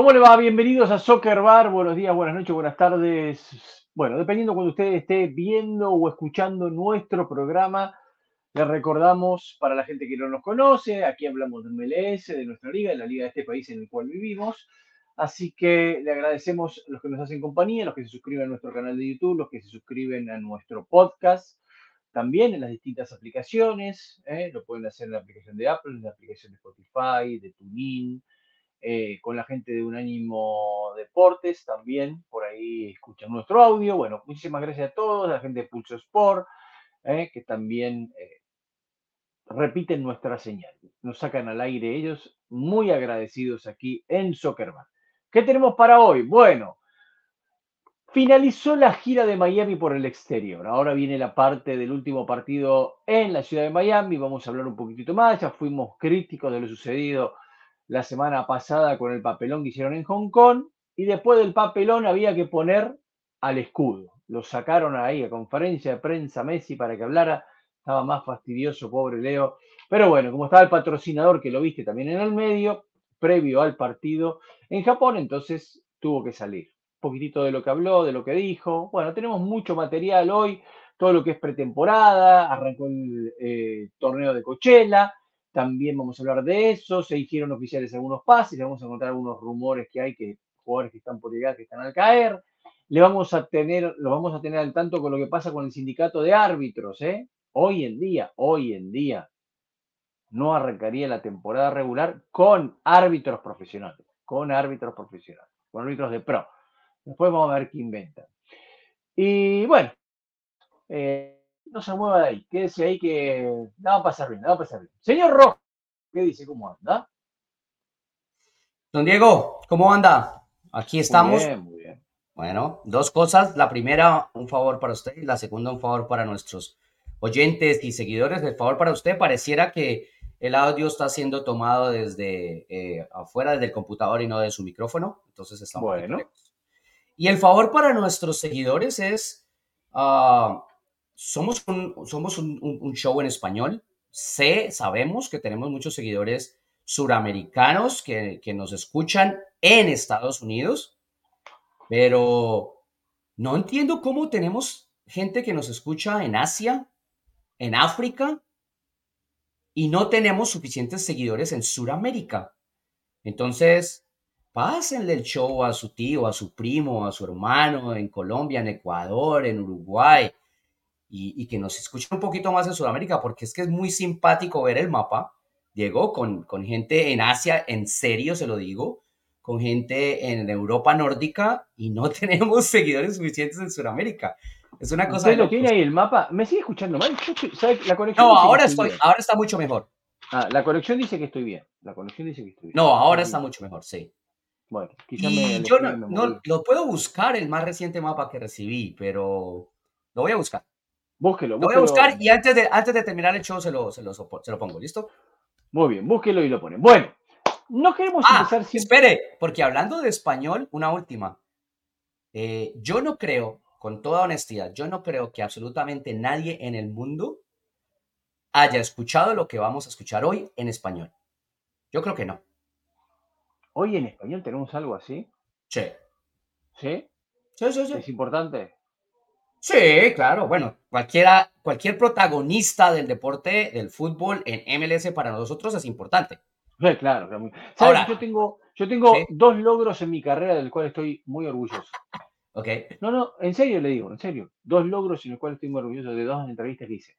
¿Cómo le va? Bienvenidos a Soccer Bar. Buenos días, buenas noches, buenas tardes. Bueno, dependiendo cuando usted esté viendo o escuchando nuestro programa, le recordamos para la gente que no nos conoce, aquí hablamos de MLS, de nuestra liga, de la liga de este país en el cual vivimos. Así que le agradecemos a los que nos hacen compañía, los que se suscriben a nuestro canal de YouTube, los que se suscriben a nuestro podcast, también en las distintas aplicaciones. ¿eh? Lo pueden hacer en la aplicación de Apple, en la aplicación de Spotify, de TuneIn, eh, con la gente de Unánimo Deportes también, por ahí escuchan nuestro audio. Bueno, muchísimas gracias a todos, a la gente de Pulso Sport, ¿eh? que también repiten nuestra señal. Nos sacan al aire ellos, muy agradecidos aquí en Soccerman. ¿Qué tenemos para hoy? Bueno, finalizó la gira de Miami por el exterior. Ahora viene la parte del último partido en la ciudad de Miami. Vamos a hablar un poquitito más. Ya fuimos críticos de lo sucedido la semana pasada con el papelón que hicieron en Hong Kong. Y después del papelón había que poner al escudo. Lo sacaron ahí a conferencia de prensa Messi para que hablara. Estaba más fastidioso, pobre Leo. Pero bueno, como estaba el patrocinador que lo viste también en el medio, previo al partido en Japón, entonces tuvo que salir. Un poquitito de lo que habló, de lo que dijo. Bueno, tenemos mucho material hoy, todo lo que es pretemporada, arrancó el eh, torneo de Coachella, también vamos a hablar de eso, se hicieron oficiales algunos pases, le vamos a contar algunos rumores que hay, que jugadores que están por llegar, que están al caer. Le vamos a tener, lo vamos a tener al tanto con lo que pasa con el sindicato de árbitros, ¿eh? Hoy en día, hoy en día, no arrancaría la temporada regular con árbitros profesionales, con árbitros profesionales, con árbitros de pro. Después vamos a ver qué inventan. Y bueno, eh, no se mueva de ahí, quédese ahí que nada va a pasar bien, nada va a pasar bien. Señor Rojo, ¿qué dice? ¿Cómo anda? Don Diego, ¿cómo anda? Aquí estamos. Muy bien, muy bien. Bueno, dos cosas. La primera, un favor para usted y la segunda, un favor para nuestros oyentes y seguidores. El favor para usted pareciera que el audio está siendo tomado desde eh, afuera, desde el computador y no de su micrófono. Entonces estamos bueno. Y el favor para nuestros seguidores es, ah, somos, un, somos un, show en español. Sé, sabemos que tenemos muchos seguidores suramericanos que, que nos escuchan en Estados Unidos, pero no entiendo cómo tenemos gente que nos escucha en Asia, en África, y no tenemos suficientes seguidores en Sudamérica. Entonces, pásenle el show a su tío, a su primo, a su hermano en Colombia, en Ecuador, en Uruguay, y, que nos escuchen un poquito más en Sudamérica, porque es que es muy simpático ver el mapa, Diego, con, con gente en Asia, en serio se lo digo, con gente en Europa nórdica, y no tenemos seguidores suficientes en Sudamérica. Es una cosa. ¿Usted lo tiene ahí el mapa? ¿Me sigue escuchando mal? La conexión no, ahora, estoy, ahora está mucho mejor. Ah, la conexión dice que estoy bien. La conexión dice que estoy bien. No, ahora está mucho mejor, sí. Bueno, quizá me, yo no, lo puedo buscar el más reciente mapa que recibí, pero lo voy a buscar. Búsquelo, búsquelo. Lo voy a buscar y antes de, antes de terminar el show se lo, se lo, se lo pongo, ¿listo? Muy bien, búsquelo y lo ponen. Bueno, no queremos ah, empezar siempre. Espere, porque hablando de español, una última. Eh, yo no creo con toda honestidad, yo no creo que absolutamente nadie en el mundo haya escuchado lo que vamos a escuchar hoy en español. Yo creo que no. ¿Hoy en español tenemos algo así? Sí. ¿Sí? Sí, sí, sí. ¿Es importante? Sí, claro. Bueno, cualquiera, cualquier protagonista del deporte, del fútbol en MLS para nosotros es importante. Sí, claro. Ahora, yo tengo, yo tengo dos logros en mi carrera del cual estoy muy orgulloso. No, no, en serio le digo, en serio. Dos logros en los cuales estoy muy orgulloso de dos entrevistas que hice.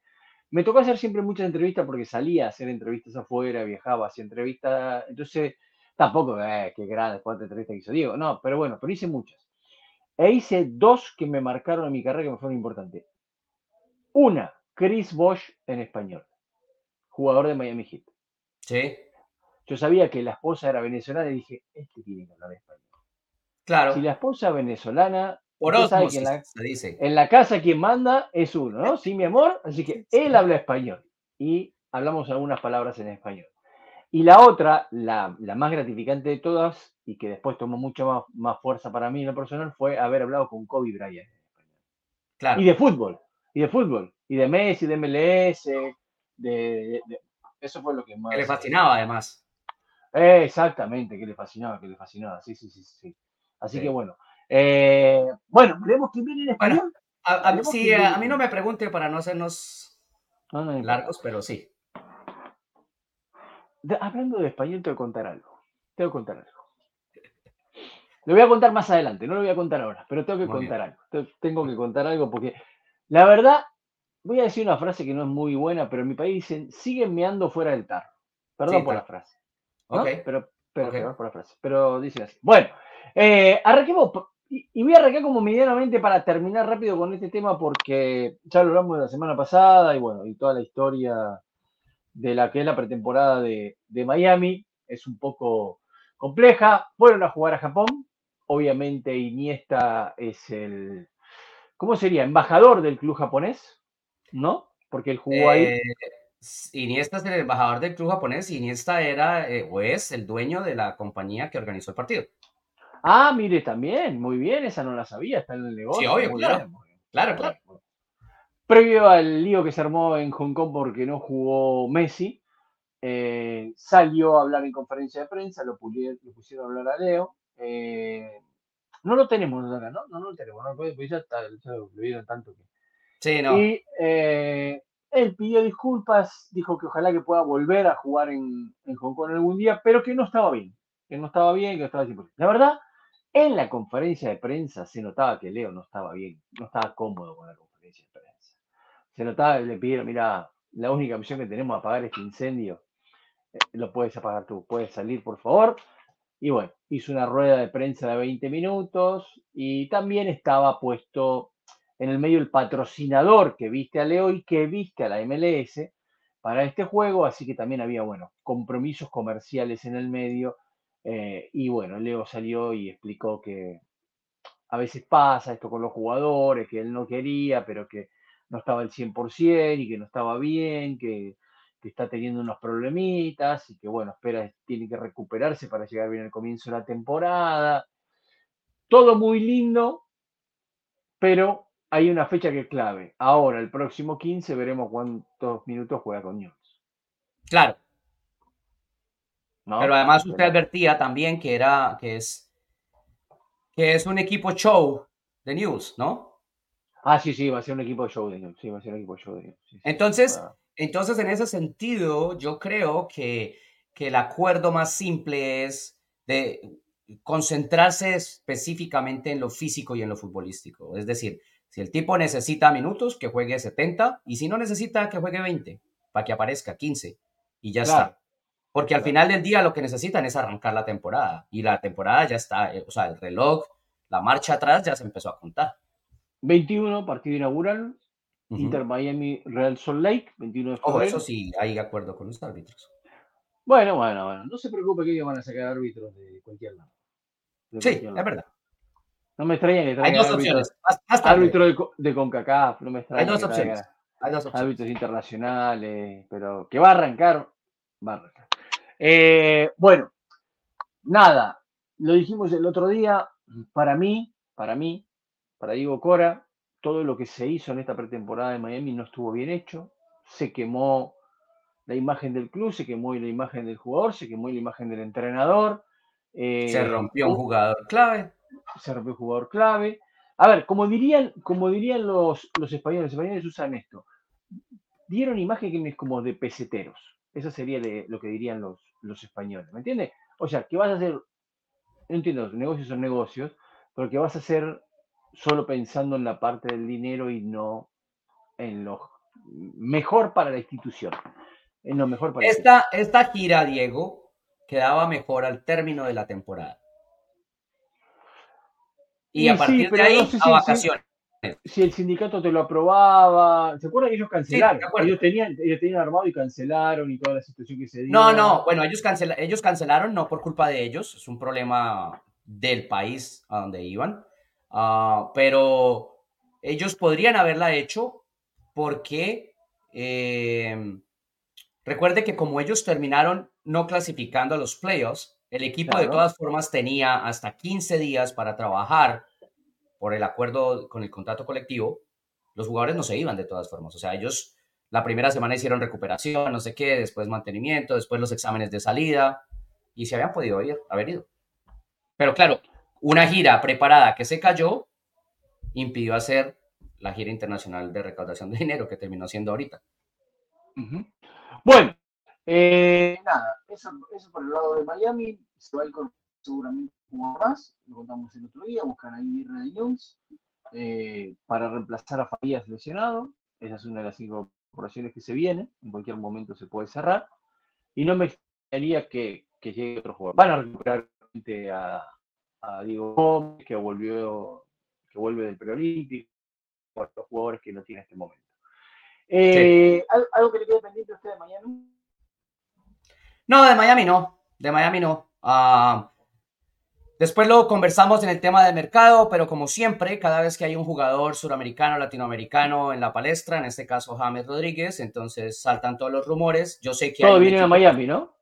Me tocó hacer siempre muchas entrevistas porque salía a hacer entrevistas afuera, viajaba, hacía entrevistas. Entonces, tampoco, eh, qué grande, cuántas entrevistas hizo Diego. No, pero bueno, pero hice muchas. E hice dos que me marcaron en mi carrera que me fueron importantes. Una, Chris Bosch en español, jugador de Miami Heat. Sí. Yo sabía que la esposa era venezolana y dije, este tiene que hablar español. Claro. Si la esposa venezolana, por osmosis, en la, se dice. En la casa quien manda es uno, ¿no? Sí, mi amor. Así que él habla español y hablamos algunas palabras en español. Y la otra, la, más gratificante de todas, y que después tomó mucho más, más, fuerza para mí en lo personal, fue haber hablado con Kobe Bryant. Claro. Y de fútbol, y de fútbol, y de Messi, de MLS, de, eso fue lo que más... Que le fascinaba además. exactamente, que le fascinaba, que le fascinaba. Sí, sí, sí, sí. Así que bueno. Eh, bueno, veremos quién viene en español. a, sí, a, mí no me pregunte para no hacernos largos, pero sí. Hablando de español, tengo que contar algo. Tengo que contar algo. Lo voy a contar más adelante, no lo voy a contar ahora, pero tengo que contar algo. Tengo que contar algo porque la verdad, voy a decir una frase que no es muy buena, pero en mi país dicen, siguen meando fuera del tarro. Perdón por la frase. Pero, pero por la frase. Pero dicen así. Bueno, eh, arranquemos. Y voy a arrancar como medianamente para terminar rápido con este tema porque ya lo hablamos la semana pasada y bueno, y toda la historia de la que es la pretemporada de, de Miami es un poco compleja. Fueron a jugar a Japón. Obviamente Iniesta es el, ¿cómo sería? Embajador del club japonés, ¿no? Porque él jugó ahí. Eh, Iniesta es el embajador del club japonés y Iniesta era eh, o es el dueño de la compañía que organizó el partido. Ah, mire, también, muy bien, esa no la sabía, está en el negocio. Sí, obvio, claro. claro, claro. Previo al lío que se armó en Hong Kong porque no jugó Messi, eh, salió a hablar en conferencia de prensa, lo, pusieron a hablar a Leo. Eh, no lo tenemos acá, ¿no? No, lo tenemos, no, pues ya está, ya lo vieron tanto que. Sí, no. Y él pidió disculpas, dijo que ojalá que pueda volver a jugar en, Hong Kong algún día, pero que no estaba bien, que no estaba bien, que no estaba bien. La verdad, en la conferencia de prensa se notaba que Leo no estaba bien, no estaba cómodo con la conferencia de prensa. Se notaba, le pidieron, mira, la única opción que tenemos es apagar este incendio, eh, lo puedes apagar tú, puedes salir, por favor. Y bueno, hizo una rueda de prensa de 20 minutos y también estaba puesto en el medio el patrocinador que viste a Leo y que viste a la MLS para este juego, así que también había, bueno, compromisos comerciales en el medio. Eh, y bueno, Leo salió y explicó que a veces pasa esto con los jugadores, que él no quería, pero que no estaba al 100% y que no estaba bien, que, que, está teniendo unos problemitas y que bueno, espera, tiene que recuperarse para llegar bien al comienzo de la temporada. Todo muy lindo, pero hay una fecha que es clave. Ahora, el próximo 15, veremos cuántos minutos juega con News. Claro. Pero además usted advertía también que era, que es, que es un equipo show de News, ¿no? Ah, sí, sí, va a ser un equipo de News. Sí, va a ser un equipo show de News. entonces, entonces, en ese sentido, yo creo que, que el acuerdo más simple es de concentrarse específicamente en lo físico y en lo futbolístico. Es decir, si el tipo necesita minutos, que juegue 70, y si no necesita, que juegue 20, para que aparezca 15, y ya está. Porque al final del día lo que necesitan es arrancar la temporada, y la temporada ya está, eh, o sea, el reloj, la marcha atrás ya se empezó a contar. 21, partido inaugural, Inter Miami Real Salt Lake, 21 de febrero. Ojo, eso sí, hay acuerdo con los árbitros. Bueno, bueno, bueno, no se preocupe que ellos van a sacar árbitros de cualquier lado. sí, es verdad. No me extraña que traigan Hay dos opciones. árbitro de, de, CONCACAF, no me extraña. Hay dos opciones. Hay dos opciones. Árbitros internacionales, pero que va a arrancar, va a arrancar. Eh, bueno, nada, lo dijimos el otro día, para mí, para mí, para Diego Cora, todo lo que se hizo en esta pretemporada de Miami no estuvo bien hecho, se quemó la imagen del club, se quemó la imagen del jugador, se quemó la imagen del entrenador. se eh, rompió un jugador clave se rompió jugador clave. A ver, como dirían, como dirían los, los españoles, los españoles usan esto. Dieron imágenes como de peseteros. Eso sería lo que dirían los, los españoles. ¿Me entiendes? O sea, que vas a hacer, no entiendo, negocios son negocios, pero que vas a hacer solo pensando en la parte del dinero y no en lo mejor para la institución. En lo mejor para esta, esta gira, Diego, quedaba mejor al término de la temporada y, a partir de ahí a vacaciones. Si, el sindicato te lo aprobaba, ¿se acuerdan que ellos cancelaron? ellos, tenían, ellos tenían armado y cancelaron y toda la situación que se dio. No, no, bueno, ellos, ellos cancelaron no por culpa de ellos, es un problema del país a donde iban, ah, pero ellos podrían haberla hecho porque eh, recuerde que como ellos terminaron no clasificando a los playoffs, el equipo de todas formas tenía hasta 15 días para trabajar por el acuerdo con el contrato colectivo. Los jugadores no se iban de todas formas. O sea, ellos la primera semana hicieron recuperación, no sé qué, después mantenimiento, después los exámenes de salida. y se habían podido ir, haber ido. Pero claro, una gira preparada que se cayó impidió hacer la gira internacional de recaudación de dinero que terminó siendo ahorita. Bueno, eh, nada, eso, por el lado de Miami, se va a ir con seguramente un más, lo contamos el otro día, buscan ahí Red Jones eh, para reemplazar a Farías lesionado, esa es una de las incorporaciones que se viene, en cualquier momento se puede cerrar, y no me extrañaría que, que llegue otro jugador. Van a recuperar a, a Diego Gómez, que volvió, que vuelve del preolímpico, por los jugadores que no tiene en este momento. Eh, ¿Algo que le quede pendiente a usted de Miami? No, de Miami no. De Miami no. Ah, después lo conversamos en el tema de mercado, pero como siempre, cada vez que hay un jugador suramericano, latinoamericano en la palestra, en este caso James Rodríguez, entonces saltan todos los rumores. Yo sé que... Todo viene a Miami, ¿no?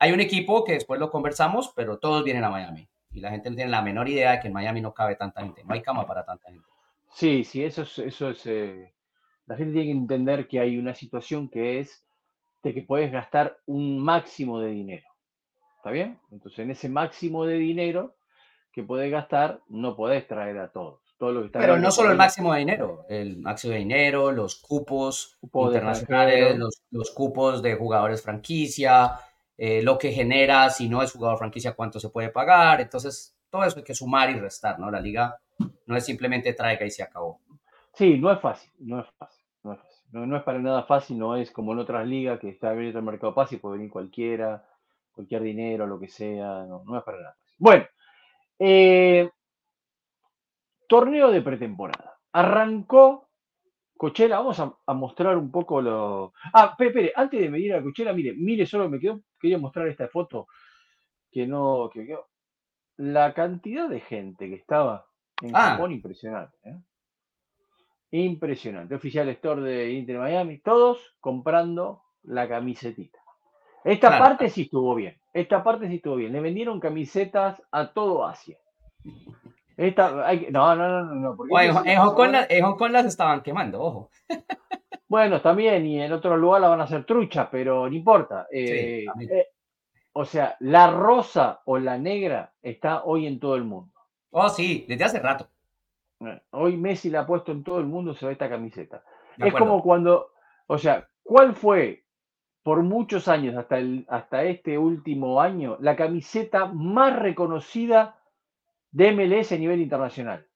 hay un equipo que después lo conversamos, pero todos vienen a Miami. Y la gente no tiene la menor idea de que en Miami no cabe tanta gente. No hay cama para tanta gente. Sí, sí, eso es, eso es eh, la gente tiene que entender que hay una situación que es de que puedes gastar un máximo de dinero. ¿Está bien? Entonces, en ese máximo de dinero que puedes gastar, no podés traer a todos. Todo Pero no solo el máximo de dinero, el máximo de dinero, los cupos internacionales, los, cupos de jugadores franquicia, eh, lo que genera, si no es jugador franquicia, cuánto se puede pagar. Entonces, todo eso hay que sumar y restar, ¿no? La liga no es simplemente traiga y se acabó. Sí, no es fácil, no es fácil, no es para nada fácil, no es como en otras ligas que está abierto el mercado fácil, puede venir cualquiera, cualquier dinero, lo que sea, no, no es para nada fácil. Bueno, eh, torneo de pretemporada. Arrancó Cochela, vamos a, mostrar un poco lo. Ah, espere, antes de medir a Cochela, mire, mire, solo me quedó, quería mostrar esta foto que no, que quedó. La cantidad de gente que estaba en ah. Japón, impresionante. ¿eh? Impresionante. Oficial store de Inter Miami, todos comprando la camisetita. Esta parte sí estuvo bien. Esta parte sí estuvo bien. Le vendieron camisetas a todo Asia. Esta, hay, no, no, no, no. en, Hong Kong las estaban quemando, ojo. Bueno, también, y en otro lugar la van a hacer trucha, pero no importa. Eh, eh, o sea, la rosa o la negra está hoy en todo el mundo. Oh, sí, desde hace rato. Hoy Messi la ha puesto en todo el mundo, se ve esta camiseta. es como cuando, o sea, ¿cuál fue por muchos años, hasta, el, hasta este último año, la camiseta más reconocida de MLS a nivel internacional?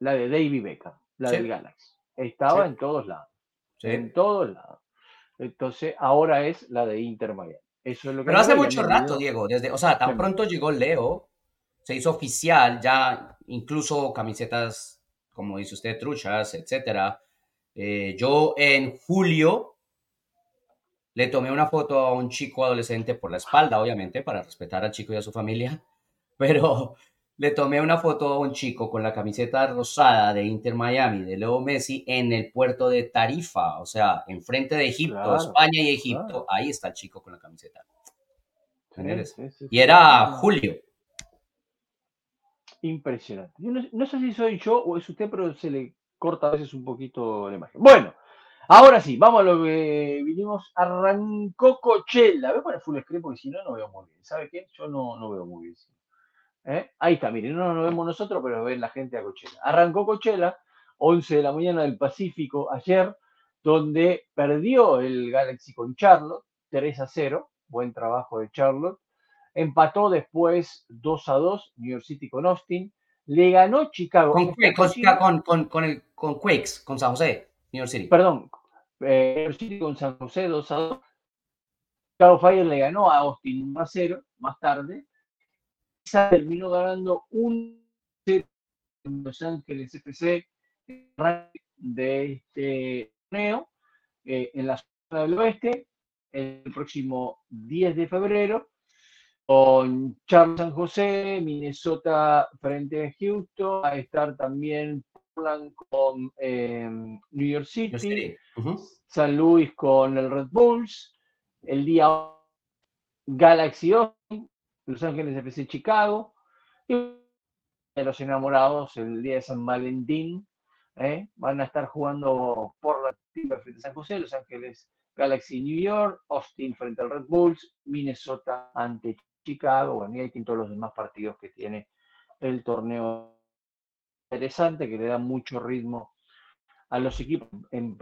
La de David Beckham, la del Galaxy. Estaba en todos lados. En todos lados. Entonces, ahora es la de Inter Miami. Eso es lo que Pero hace mucho rato, Diego, desde, o sea, tan pronto llegó Leo, se hizo oficial, ya incluso camisetas, como dice usted, truchas, etcétera. Eh, yo en julio le tomé una foto a un chico adolescente por la espalda, obviamente, para respetar al chico y a su familia, pero le tomé una foto a un chico con la camiseta rosada de Inter Miami, de Leo Messi, en el puerto de Tarifa, o sea, enfrente de Egipto, España y Egipto. Ahí está el chico con la camiseta. y era julio. Impresionante. no, sé si soy yo o es usted, pero se le corta a veces un poquito la imagen. Bueno, ahora sí, vamos a lo que vinimos. Arrancó Cochela. Voy a poner full screen porque si no, no veo muy bien. ¿Sabe qué? Yo no, no veo muy bien. ¿Eh? Ahí está, miren, no lo vemos nosotros, pero ven la gente a Cochela. Arrancó Cochela, 11 de la mañana del Pacífico ayer, donde perdió el Galaxy con Charlotte, 3 a 0. Buen trabajo de Charlotte. Empató después 2 a 2 New York City con Austin. Le ganó Chicago. Con, con, con, el, con Quakes, con San José, New York City. Perdón, eh, New York City con San José 2 a 2. Chicago Fire le ganó a Austin 1 a 0 más tarde. Terminó ganando un 0 en Los Ángeles FC de este torneo eh, en la zona del oeste el próximo 10 de febrero con Charles San José, Minnesota frente a Houston, a estar también Portland con em, New York City, San Luis con el Red Bulls, el día Galaxy Austin, Los Ángeles FC Chicago, y los enamorados el día de San Valentín, ¿eh? van a estar jugando por la frente a San José, Los Ángeles Galaxy New York, Austin frente al Red Bulls, Minnesota ante Chicago, bueno, y tienen todos los demás partidos que tiene el torneo interesante, que le da mucho ritmo a los equipos en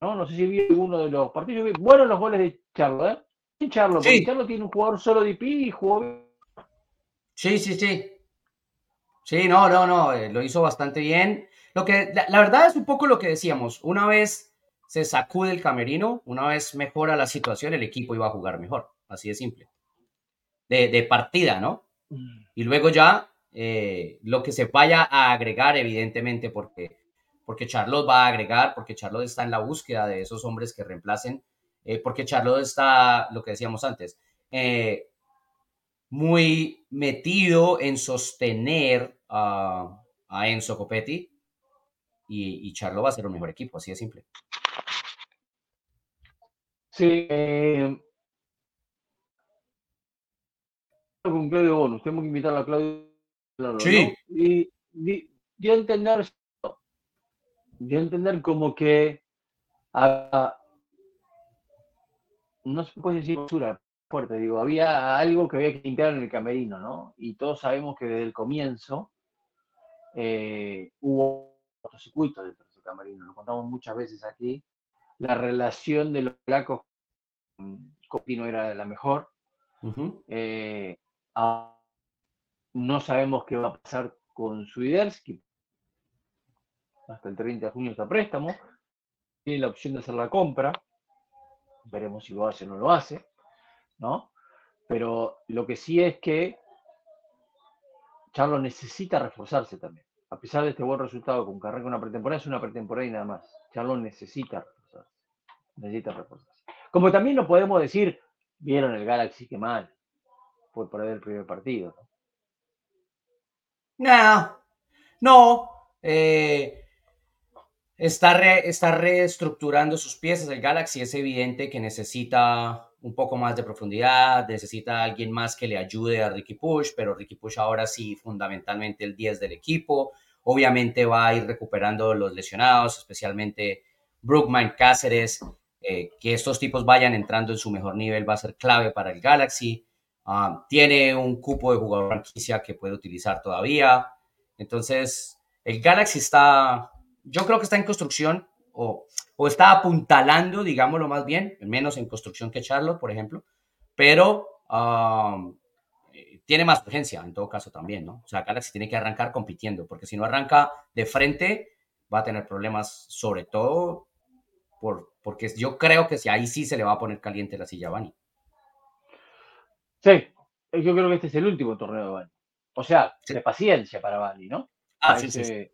¿no? No sé si vi alguno de los partidos. Vi buenos los goles de Charlo, ¿eh? Charlo, Charlo tiene un jugador solo de IP y jugó. Sí, sí, sí. Sí, no, no, no, eh, lo hizo bastante bien. Lo que, la, verdad es un poco lo que decíamos. Una vez se sacude el camerino, una vez mejora la situación, el equipo iba a jugar mejor. Así de simple. De, de partida, ¿no? Mm. Y luego ya eh, lo que se vaya a agregar, evidentemente, porque porque Charlotte va a agregar, porque Charlotte está en la búsqueda de esos hombres que reemplacen, eh, porque Charlotte está, lo que decíamos antes, eh, muy metido en sostener a, Enzo Copetti y, y, Charlotte va a ser un mejor equipo, así de simple. Sí. Eh, con Claudio Bonus, tenemos que invitar a Claudio. sí. Y dio a entender dio a entender como que no se puede decir basura fuerte, digo, había algo que había que limpiar en el camerino, ¿no? Y todos sabemos que desde el comienzo eh, hubo circuitos dentro de ese camerino, lo contamos muchas veces aquí, la relación de los flacos con Copino era la mejor. Eh, no sabemos qué va a pasar con Swiderski, hasta el 30 de junio está préstamo, tiene la opción de hacer la compra, veremos si lo hace o no lo hace, ¿no? Pero lo que sí es que Charlo necesita reforzarse también. A pesar de este buen resultado con arranca una pretemporada, es una pretemporada y nada más. Charlo necesita reforzarse. Necesita reforzarse. Como también no podemos decir, vieron el Galaxy que mal, fue perder el primer partido. No, no. Eh, está, está reestructurando sus piezas. El Galaxy es evidente que necesita un poco más de profundidad, necesita alguien más que le ayude a Ricky Push, pero Ricky Push ahora sí, fundamentalmente el 10 del equipo. Obviamente va a ir recuperando los lesionados, especialmente Brookman Cáceres. Eh, que estos tipos vayan entrando en su mejor nivel va a ser clave para el Galaxy. Ah, tiene un cupo de jugador franquicia que puede utilizar todavía. Entonces, el Galaxy está yo creo que está en construcción o, está apuntalando, digámoslo más bien, menos en construcción que Charlotte, por ejemplo, pero um, eh, tiene más urgencia en todo caso también, ¿no? O sea, Galaxy tiene que arrancar compitiendo, porque si no arranca de frente, va a tener problemas, sobre todo por, porque yo creo que si ahí sí se le va a poner caliente la silla a Bani. Sí, yo creo que este es el último torneo de Bani. O sea, de paciencia para Bani, ¿no? Ah, sí, sí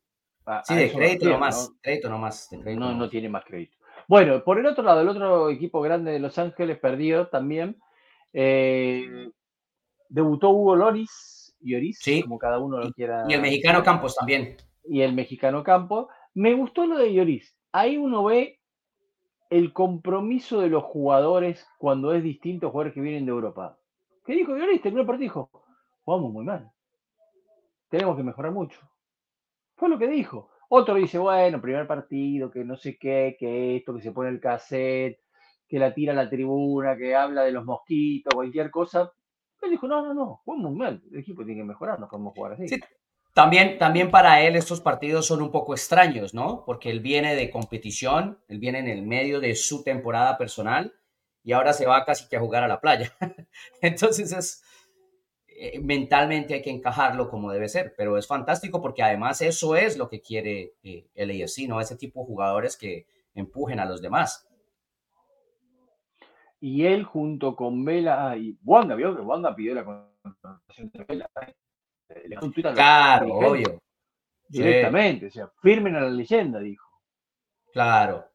sí, de crédito nomás, ¿no? crédito nomás. no, no tiene más crédito. Bueno, por el otro lado, el otro equipo grande de Los Ángeles perdió también. Eh, debutó Hugo Loris y Oris, como cada uno lo quiera. Y el mexicano Campos también. Y el mexicano Campos. Me gustó lo de Lloris. Ahí uno ve el compromiso de los jugadores cuando es distinto a jugadores que vienen de Europa. ¿Qué dijo Lloris? Terminó el partido dijo, jugamos muy mal. Tenemos que mejorar mucho. Fue lo que dijo. Otro dice, bueno, primer partido, que no sé qué, que esto, que se pone el cassette, que la tira a la tribuna, que habla de los mosquitos, cualquier cosa. Él dijo, no, no, no, jugamos muy mal, el equipo tiene que mejorar, no podemos jugar así. También, también para él estos partidos son un poco extraños, ¿no? Porque él viene de competición, él viene en el medio de su temporada personal y ahora se va casi que a jugar a la playa. Entonces es, mentalmente hay que encajarlo como debe ser, pero es fantástico porque además eso es lo que quiere eh, el AFC, ¿no? Ese tipo de jugadores que empujen a los demás. Y él junto con Vela y Wanda, vio que Wanda pidió la contratación de Vela. ¿eh? claro, obvio. Directamente, o sea, firmen a la leyenda, dijo. Claro.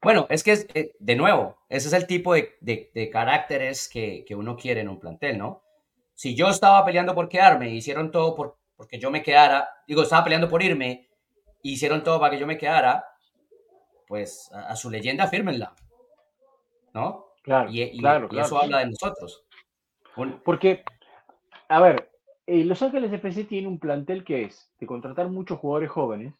Bueno, es que, es, de nuevo, ese es el tipo de, de, caracteres que, que, uno quiere en un plantel, ¿no? Si yo estaba peleando por quedarme, hicieron todo por, porque yo me quedara, digo, estaba peleando por irme, hicieron todo para que yo me quedara, pues a, su leyenda fírmenla. ¿No? Claro, y, claro, eso habla de nosotros. Porque, a ver, eh, Los Ángeles FC tiene un plantel que es de contratar muchos jugadores jóvenes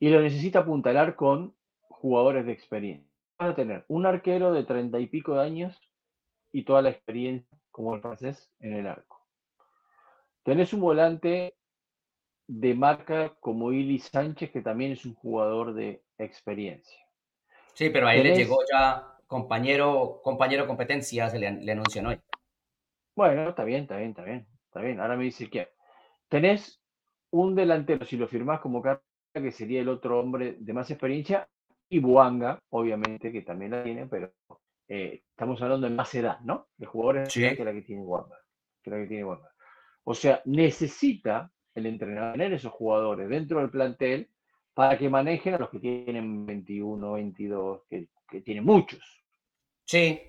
y lo necesita apuntalar con jugadores de experiencia. a tener un arquero de treinta y pico de años y toda la experiencia como el francés en el arco. Tenés un volante de marca como Ili Sánchez, que también es un jugador de experiencia. Sí, pero ahí le llegó ya compañero, compañero competencia, se le, le anunció hoy. Bueno, está bien, está bien, está bien, está bien. Ahora me dice que tenés un delantero, si lo firmás como carta, que sería el otro hombre de más experiencia, y Buanga, obviamente, que también la tiene, pero eh, estamos hablando de más edad, ¿no? De jugadores que la que tiene Buanga. Que la que tiene Buanga. O sea, necesita el entrenador tener esos jugadores dentro del plantel para que manejen a los que tienen 21, 22, que, que tienen muchos. Sí,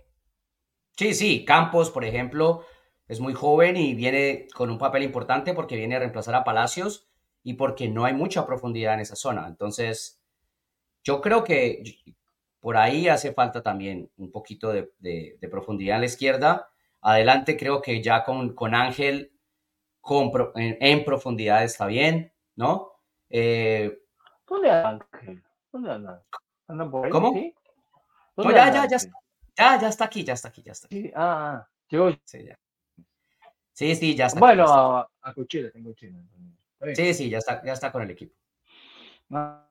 sí, sí. Campos, por ejemplo, es muy joven y viene con un papel importante porque viene a reemplazar a Palacios y porque no hay mucha profundidad en esa zona. Entonces, yo creo que por ahí hace falta también un poquito de, profundidad en la izquierda. Adelante creo que ya con, con Ángel en, profundidad está bien, ¿no? Eh, ¿Dónde Ángel? ¿Dónde anda? por ahí? ¿Cómo? ya, ya, ya, está, ya, ya está aquí, ya está aquí, ya está aquí. ah, ah llegó. Sí, ya. Sí, sí, ya está. Bueno, a, a Cuchilla, tengo Chile. Sí, sí, ya está, ya está con el equipo. Ah,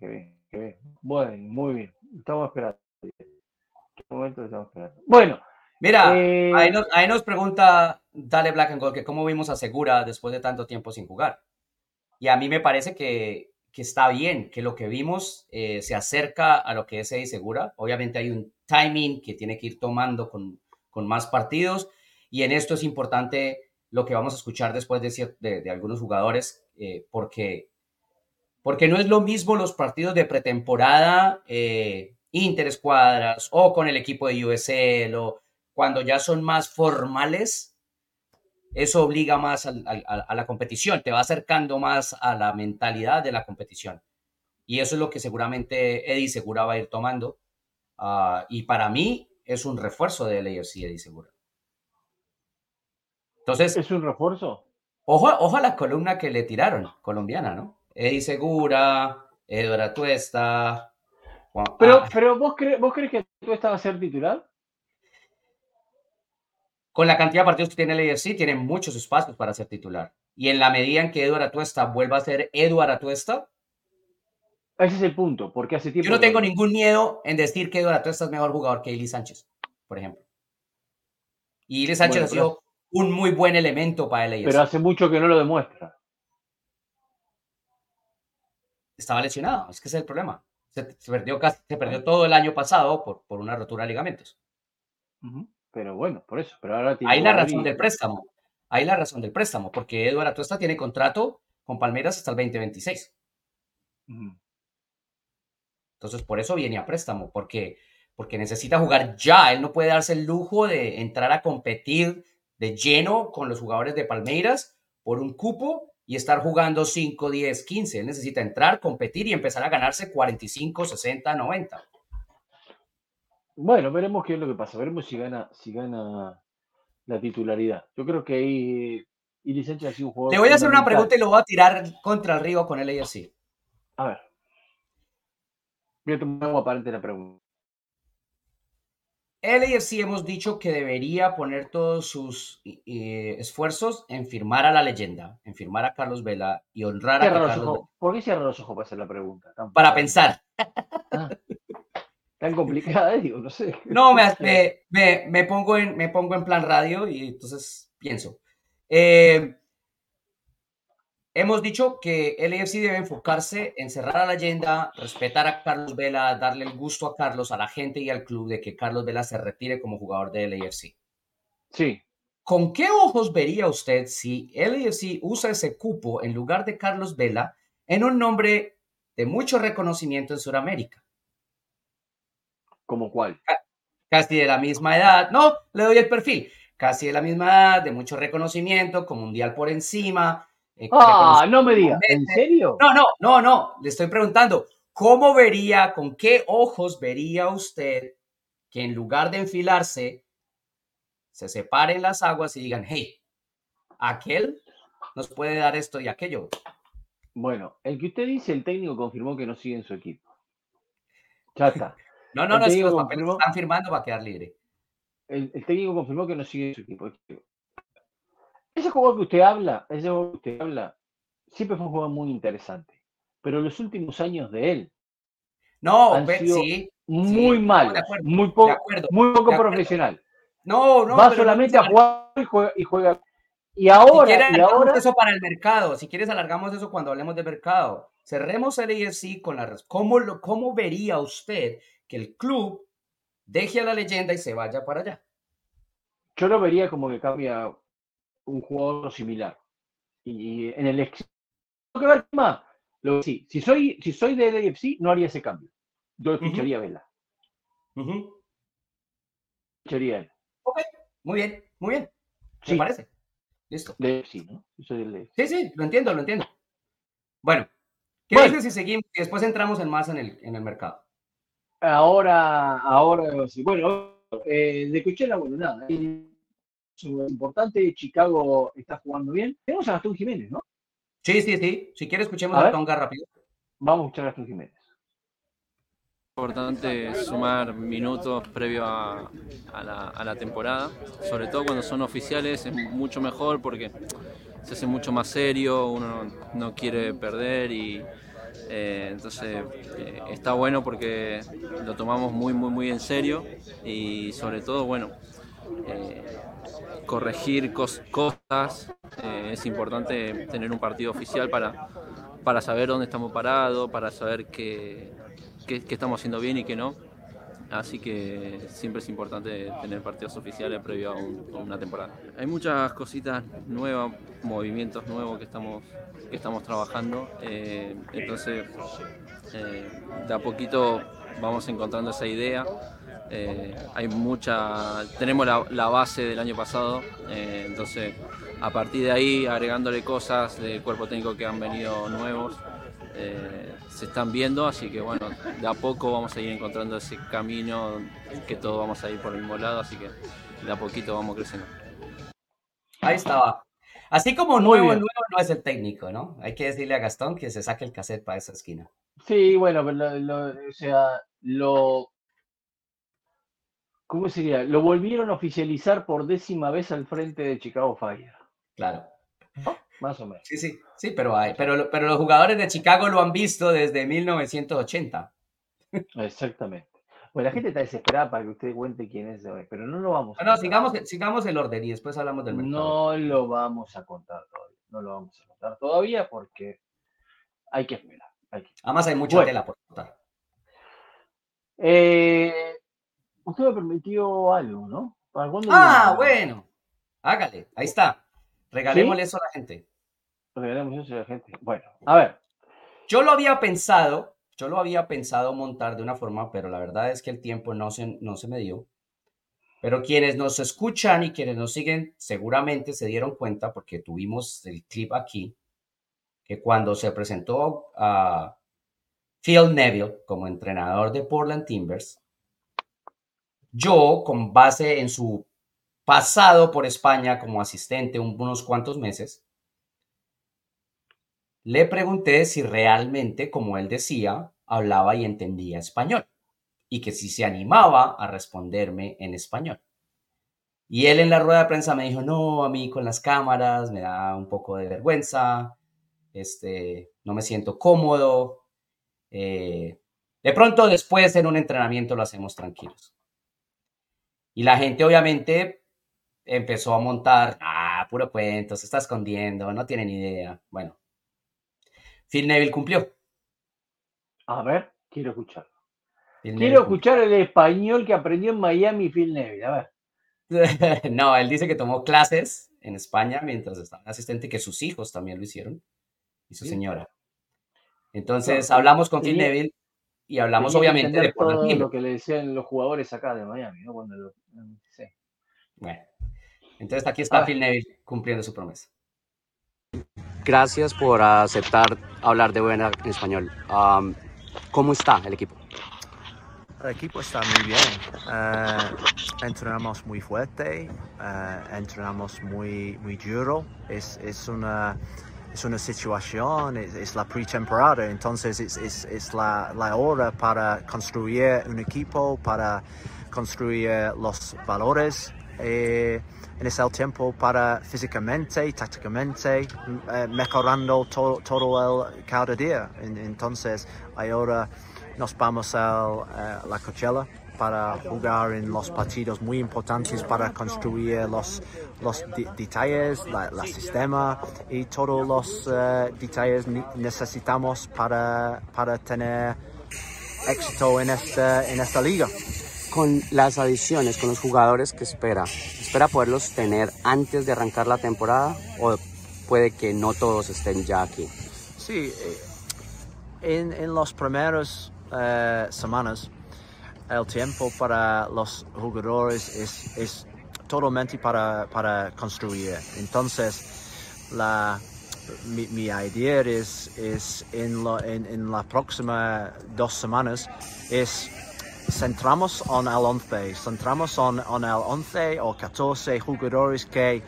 qué bien, bien. Bueno, muy bien. Estamos esperando. ¿Qué momento estamos esperando? Bueno. Mira, eh, ahí, nos, ahí, nos, pregunta Dale Black and Gold que cómo vimos a Segura después de tanto tiempo sin jugar. Y a mí me parece que, que está bien, que lo que vimos eh, se acerca a lo que es Eddie Segura. Obviamente hay un timing que tiene que ir tomando con, con más partidos y en esto es importante lo que vamos a escuchar después de, de, algunos jugadores, eh, porque, porque no es lo mismo los partidos de pretemporada, eh, interescuadras o con el equipo de USL o cuando ya son más formales, eso obliga más a, la competición, te va acercando más a la mentalidad de la competición. Y eso es lo que seguramente Eddie Segura va a ir tomando. Ah, y para mí es un refuerzo de LAFC Eddie Segura. Entonces. ¿Es un refuerzo? Ojo, ojo a la columna que le tiraron, colombiana, ¿no? Eddie Segura, Eduardo Tuesta. pero, ah. pero ¿vos, ¿vos crees que Tuesta va a ser titular? Con la cantidad de partidos que tiene el AFC, tiene muchos espacios para ser titular. Y en la medida en que Eduardo Tuesta vuelva a ser Eduardo Tuesta. Ese es el punto, porque hace tiempo. Yo no tengo ningún miedo en decir que Eduardo Tuesta es mejor jugador que Eli Sánchez, por ejemplo. Y Eli Sánchez ha sido un muy buen elemento para el Pero hace mucho que no lo demuestra. Estaba lesionado, es que ese es el problema. Se, perdió, se perdió todo el año pasado por, por una rotura de ligamentos. Pero bueno, por eso. Pero ahora Hay la razón del préstamo. Hay la razón del préstamo, porque Eduardo Atuesta tiene contrato con Palmeiras hasta el 2026. Entonces, por eso viene a préstamo, porque, porque necesita jugar ya. Él no puede darse el lujo de entrar a competir de lleno con los jugadores de Palmeiras por un cupo y estar jugando 5, 10, 15. Él necesita entrar, competir y empezar a ganarse 45, 60, 90. Bueno, veremos qué es lo que pasa. Veremos si gana, si gana la titularidad. Yo creo que ahí y ha sido un jugador. Te voy a hacer una pregunta y lo voy a tirar contra el río con él así. A ver. Voy a tomar aparente la pregunta. LAFC hemos dicho que debería poner todos sus esfuerzos en firmar a la leyenda, en firmar a Carlos Vela y honrar a Carlos ¿Por qué cierra los ojos para hacer la pregunta? para pensar. Ah, tan complicada, digo, no sé. No, me, pongo en, me pongo en plan radio y entonces pienso. Eh, Hemos dicho que el AFC debe enfocarse en cerrar a la leyenda, respetar a Carlos Vela, darle el gusto a Carlos, a la gente y al club de que Carlos Vela se retire como jugador del AFC. Sí. ¿Con qué ojos vería usted si el AFC usa ese cupo en lugar de Carlos Vela en un nombre de mucho reconocimiento en Sudamérica? ¿Como cuál? Casi de la misma edad. No, le doy el perfil. Casi de la misma edad, de mucho reconocimiento, con mundial por encima, ah, no me diga, ¿en serio? No, no, no, no, le estoy preguntando, ¿cómo vería, con qué ojos vería usted que en lugar de enfilarse, se separen las aguas y digan, hey, aquel nos puede dar esto y aquello? Bueno, el que usted dice, el técnico confirmó que no sigue en su equipo. Ya está. No, no, no, es que los papeles están firmando para quedar libre. El, técnico confirmó que no sigue su equipo. Ese juego que usted habla, ese juego que usted habla, siempre fue un juego muy interesante. Pero los últimos años de él. No, sí. Muy mal, muy, poco, muy poco profesional. No, no. Va solamente a jugar y juega, y ahora, y ahora eso para el mercado. Si quieres alargamos eso cuando hablemos de mercado. Cerremos el EFC con la ¿Cómo, lo, ¿Cómo vería usted que el club deje a la leyenda y se vaya para allá? Yo lo vería como que cambia un jugador similar. Y en el ex... que ver más. Lo, sí, si soy, si soy del EFC, no haría ese cambio. Yo escucharía Vela. Escucharía él. Ok, muy bien, muy bien. ¿Me parece? Listo. sí, ¿no? Sí, sí, lo entiendo, lo entiendo. Bueno, ¿qué bueno. dices si seguimos y después entramos en más en el, en el mercado? Ahora, ahora sí. Bueno, eh, de Cochela, bueno, nada. Es importante, Chicago está jugando bien. Tenemos a Gastón Jiménez, ¿no? Sí, sí, sí. Si quieres, escuchemos a, a Tonga rápido. Vamos a escuchar a Gastón Jiménez importante sumar minutos previo a, la, temporada, sobre todo cuando son oficiales es mucho mejor porque se hace mucho más serio, uno no, quiere perder y eh, entonces eh, está bueno porque lo tomamos muy muy muy en serio y sobre todo bueno eh, corregir cosas es importante tener un partido oficial para, para saber dónde estamos parados, para saber que qué, estamos haciendo bien y qué no. Así que siempre es importante tener partidos oficiales previo a, una temporada. Hay muchas cositas nuevas, movimientos nuevos que estamos, que estamos trabajando. Eh, entonces, eh, de a poquito vamos encontrando esa idea. Eh, hay mucha, tenemos la, base del año pasado, entonces a partir de ahí agregándole cosas del cuerpo técnico que han venido nuevos, eh, se están viendo, así que bueno, de a poco vamos a ir encontrando ese camino que todos vamos a ir por el mismo lado, así que de a poquito vamos creciendo. Ahí estaba. Así como nuevo, nuevo no es el técnico, ¿no? Hay que decirle a Gastón que se saque el cassette para esa esquina. Sí, bueno, o sea, lo... ¿Cómo sería? Lo volvieron a oficializar por décima vez al frente de Chicago Fire. Claro. Más o menos. Sí, sí, sí, pero, hay, pero, pero los jugadores de Chicago lo han visto desde 1980. Exactamente. Bueno, la gente está desesperada para que usted cuente quién es hoy, pero no lo vamos a No, sigamos, sigamos el orden y después hablamos del mercado. No lo vamos a contar todavía. No lo vamos a contar todavía porque hay que esperar. Además hay mucha tela por contar. Eh, usted me permitió algo, ¿no? ah, bueno. Hágale, ahí está. Regalémosle eso a la gente. Regalémosle eso a la gente. Bueno, a ver. Yo lo había pensado, yo lo había pensado montar de una forma, pero la verdad es que el tiempo no se, no se me dio. Pero quienes nos escuchan y quienes nos siguen seguramente se dieron cuenta porque tuvimos el clip aquí, que cuando se presentó a Phil Neville como entrenador de Portland Timbers, yo con base en su pasado por España como asistente unos cuantos meses, le pregunté si realmente, como él decía, hablaba y entendía español y que si se animaba a responderme en español. Y él en la rueda de prensa me dijo, no, a mí con las cámaras me da un poco de vergüenza, este, no me siento cómodo. Eh, de pronto después en un entrenamiento lo hacemos tranquilos. Y la gente obviamente empezó a montar, ah, puro cuento, se está escondiendo, no tiene ni idea. Bueno, Phil Neville cumplió. A ver, quiero escucharlo. quiero escuchar el español que aprendió en Miami Phil Neville, a ver. no, él dice que tomó clases en España mientras estaba asistente, que sus hijos también lo hicieron, y su señora. Entonces hablamos con Phil Neville y hablamos obviamente de todo lo que le decían los jugadores acá de Miami, ¿no? Cuando lo, sí. Bueno, entonces aquí está ah. Phil Neville cumpliendo su promesa. Gracias por aceptar hablar de buena en español. ¿Cómo está el equipo? El equipo está muy bien. Eh, entrenamos muy fuerte, eh, entrenamos muy, muy duro. Es, es una, es una situación, es, la pretemporada, entonces es, la, la, hora para construir un equipo, para construir los valores. Eh, en ese tiempo para físicamente, tácticamente, eh, mejorando todo, todo el cada día. Entonces, ahora nos vamos a eh, la Coachella para jugar en los partidos muy importantes para construir los, los detalles, el sistema y todos los uh, detalles necesitamos para, para tener éxito en esta, en esta liga. Con las adiciones, con los jugadores que espera, ¿espera poderlos tener antes de arrancar la temporada o puede que no todos estén ya aquí? Sí, eh, en, en las primeras uh, semanas el tiempo para los jugadores es, es totalmente para, para construir. Entonces, la, mi, idea es, es en, lo, en, las próximas dos semanas es centramos en el 11, centramos en, en el 11 o 14 jugadores que,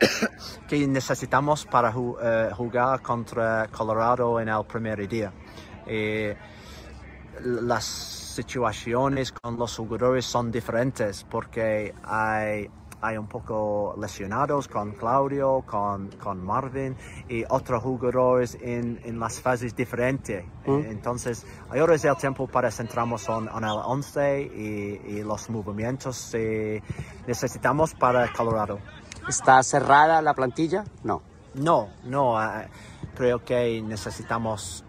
que necesitamos para uh, jugar contra Colorado en el primer día. Eh, las situaciones con los jugadores son diferentes porque hay, hay un poco lesionados con Claudio, con, con Marvin y otros jugadores en, en las fases diferentes. Mm. Entonces, ahora es el tiempo para centrarnos en, en el 11 y, y, los movimientos que necesitamos para Colorado. ¿Está cerrada la plantilla? No. No, no. Uh, creo que necesitamos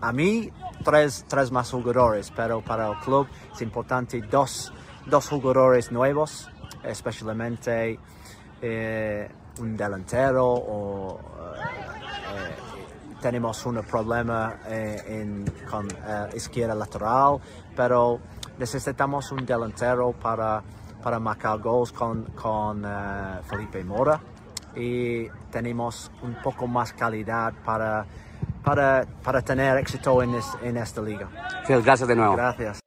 a mí tres, tres más jugadores, pero para el club es importante dos, dos jugadores nuevos, especialmente eh, un delantero o eh, tenemos un problema eh, en, con izquierda lateral, pero necesitamos un delantero para, para marcar goles con, con Felipe Mora y tenemos un poco más calidad para para, para tener éxito en, en esta liga. Phil, gracias de nuevo. Gracias.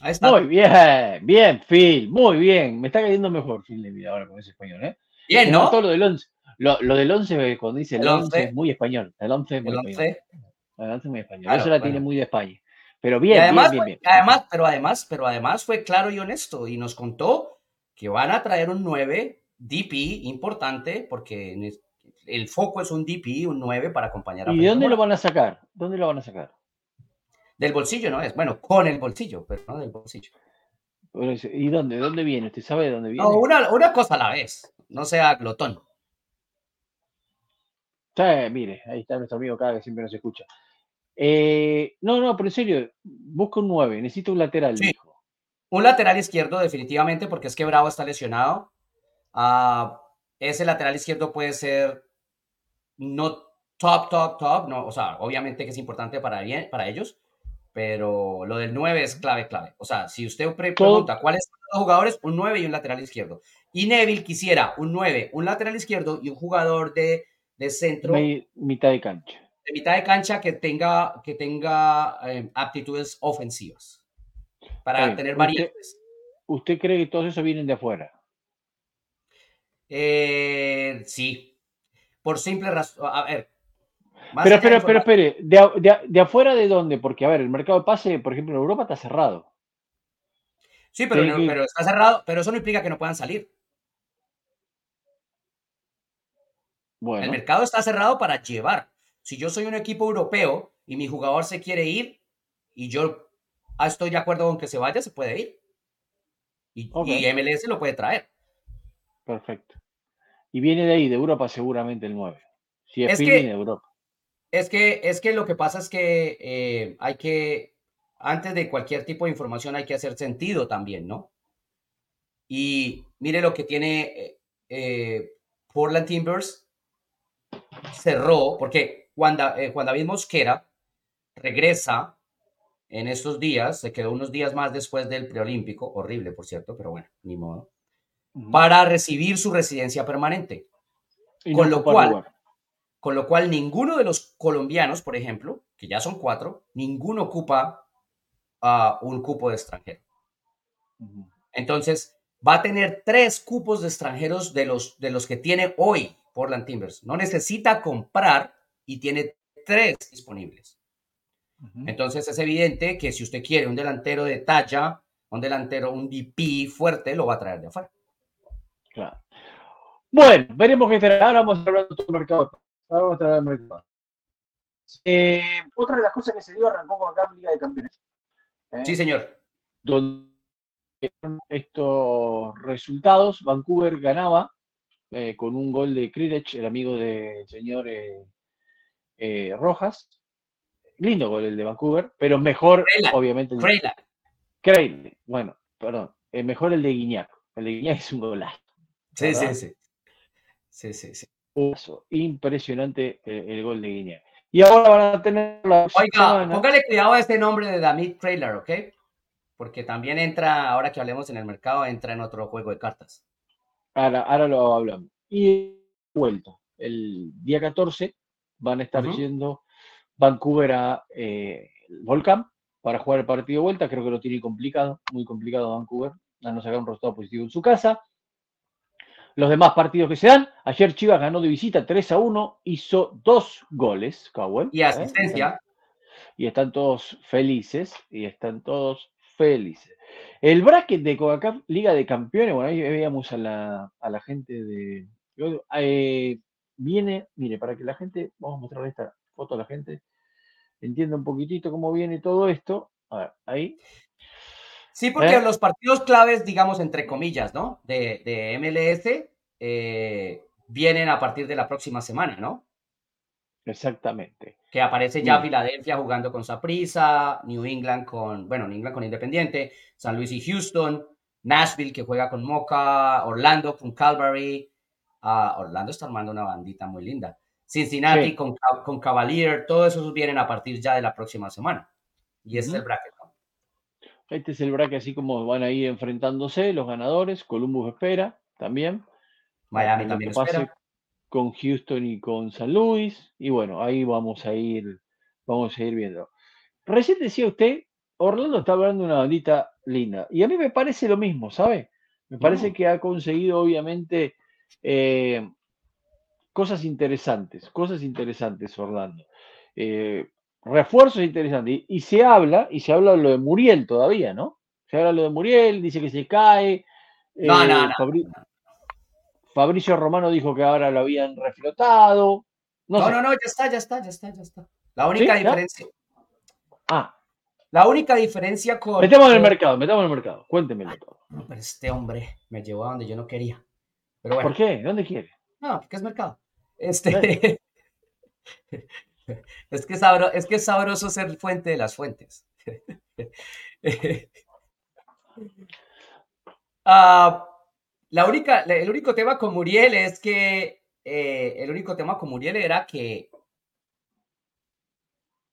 Ahí está. Muy bien, bien, Phil, muy bien. Me está cayendo mejor Phil de vida ahora con ese español, ¿eh? Bien, ¿no? Todo lo del 11. Lo, lo del 11, cuando dice el, 11, es muy español. El 11 es muy el español. El 11 es muy español. Eso la tiene muy de España. Pero bien, además, bien, bien, bien. Además, pero además, pero además fue claro y honesto y nos contó que van a traer un 9 DP importante porque el foco es un DP, un 9 para acompañar a ¿Y de dónde lo van a sacar? ¿Dónde lo van a sacar? Del bolsillo, ¿no es? Bueno, con el bolsillo, pero no del bolsillo. ¿Y dónde? ¿De dónde viene? ¿Usted sabe de dónde viene? No, una, una cosa a la vez. No sea glotón. Sí, mire, ahí está nuestro amigo cada que siempre nos escucha. Eh, no, no, pero en serio, busca un 9, necesito un lateral, sí. Un lateral izquierdo, definitivamente, porque es que Bravo está lesionado. Uh, ese lateral izquierdo puede ser no top, top, top, no, o sea, obviamente que es importante para, bien, para ellos, pero lo del 9 es clave, clave. O sea, si usted pregunta cuáles son los jugadores, un 9 y un lateral izquierdo. Y Neville quisiera un 9, un lateral izquierdo y un jugador de, de centro. mitad de cancha. De mitad de cancha que tenga, que tenga eh, aptitudes ofensivas. Para tener variantes. ¿Usted cree que todos esos vienen de afuera? Eh, sí, por simple razón. A ver. Pero espere, pero espere, ¿De, afuera de dónde? Porque, a ver, el mercado de pase, por ejemplo, en Europa está cerrado. Sí, pero, pero está cerrado, pero eso no implica que no puedan salir. Bueno. El mercado está cerrado para llevar. Si yo soy un equipo europeo y mi jugador se quiere ir y yo ah, estoy de acuerdo con que se vaya, se puede ir. Y, y MLS lo puede traer. Perfecto. Y viene de ahí, de Europa seguramente el 9. Si es, que, de Europa. Es que, es que lo que pasa es que eh, hay que, antes de cualquier tipo de información hay que hacer sentido también, ¿no? Y mire lo que tiene eh, eh Portland Timbers cerró, porque cuando, eh, cuando David Mosquera regresa en estos días, se quedó unos días más después del preolímpico, horrible por cierto, pero bueno, ni modo para recibir su residencia permanente. con, lo cual, con lo cual, ninguno de los colombianos, por ejemplo, que ya son cuatro, ninguno ocupa uh, un cupo de extranjero. Entonces, va a tener tres cupos de extranjeros de los, de los que tiene hoy Portland Timbers. No necesita comprar y tiene tres disponibles. Entonces es evidente que si usted quiere un delantero de talla, un delantero, un DP fuerte, lo va a traer de afuera. Claro. Bueno, veremos qué será. Ahora vamos a hablar de el mercado. Ahora vamos a el mercado. Eh, otra de las cosas que se dio arrancó con acá en Liga de Campeones. ¿eh? Sí, señor. Donde estos resultados, Vancouver ganaba eh, con un gol de Krirech, el amigo del señor Rojas. Lindo gol el de Vancouver, pero mejor, obviamente. El bueno, perdón. mejor el de Guiñac. El de Guiñac es un golazo. Sí, sí, sí. Sí, sí, sí. Impresionante el, gol de Guiñac. Y ahora van a tener la. Oiga, póngale cuidado a este nombre de David Trailer, ¿ok? Porque también entra, ahora que hablemos en el mercado, entra en otro juego de cartas. Ahora, ahora lo hablamos. Y vuelta. El día 14 van a estar yendo Vancouver a eh, Volcán para jugar el partido de vuelta. Creo que lo tiene complicado, muy complicado Vancouver, a no sacar un resultado positivo en su casa. Los demás partidos que se dan, ayer Chivas ganó de visita 3 a 1, hizo dos goles, Cowell. Y asistencia. Y están todos felices, y están todos felices. El bracket de Coca-Cola Liga de Campeones, bueno, ahí veíamos a la, a la gente de... Eh, viene, mire, para que la gente, vamos a mostrar esta foto a la gente, entienda un poquitito cómo viene todo esto. A ver, ahí. Sí, porque ¿Eh? los partidos claves, digamos, entre comillas, ¿no? De, de MLS eh, vienen a partir de la próxima semana, ¿no? Exactamente. Que aparece ya Filadelfia jugando con Saprissa, New England con, bueno, New England con Independiente, San Luis y Houston, Nashville que juega con Mocha, Orlando con Calvary. Ah, Orlando está armando una bandita muy linda. Cincinnati con, con Cavalier, todos esos vienen a partir ya de la próxima semana. Y este es el bracket. Este es el bracket así como van a ir enfrentándose los ganadores. Columbus espera también. Miami también espera. Con Houston y con San Luis. Y bueno, ahí vamos a ir, vamos a ir viendo. Recién decía usted, Orlando está hablando de una bandita linda. Y a mí me parece lo mismo, ¿sabe? Me parece que ha conseguido, obviamente, eh, cosas interesantes, cosas interesantes, Orlando. Eh, refuerzos interesantes. Y, se habla, y se habla de lo de Muriel todavía, ¿no? Se habla de lo de Muriel, dice que se cae. No, no, no. Fabricio Romano dijo que ahora lo habían reflotado. No, no, no, ya está, ya está, ya está, ya está. La única diferencia. Ah. La única diferencia con. Metemos en el mercado, metemos en el mercado. Cuéntemelo todo. pero este hombre me llevó a donde yo no quería. Pero bueno. ¿Por qué? ¿Dónde quiere? No, porque es mercado. Este. es, que sabro... es que es sabroso ser fuente de las fuentes. Ah, la única, el único tema con Muriel es que eh, el único tema con Muriel era que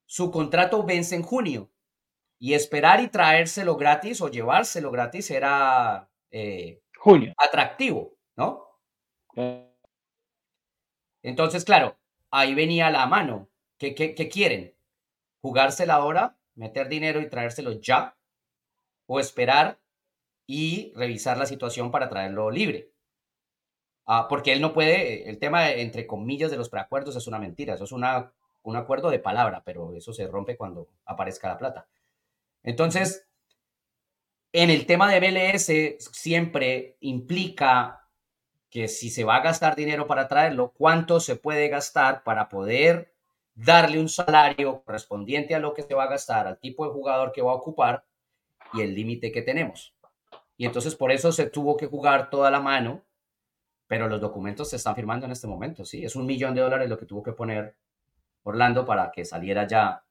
su contrato vence en junio y esperar y traérselo gratis o llevárselo gratis era eh, junio. atractivo, ¿no? Entonces, claro, ahí venía la mano. ¿Qué, quieren? ¿Jugársela ahora, meter dinero y traérselo ya? ¿O esperar y revisar la situación para traerlo libre. Ah, porque él no puede, el tema entre comillas de los preacuerdos es una mentira, eso es una, un acuerdo de palabra, pero eso se rompe cuando aparezca la plata. Entonces, en el tema de MLS siempre implica que si se va a gastar dinero para traerlo, cuánto se puede gastar para poder darle un salario correspondiente a lo que se va a gastar, al tipo de jugador que va a ocupar y el límite que tenemos. Y entonces por eso se tuvo que jugar toda la mano, pero los documentos se están firmando en este momento, ¿sí? Es un millón de dólares lo que tuvo que poner Orlando para que saliera ya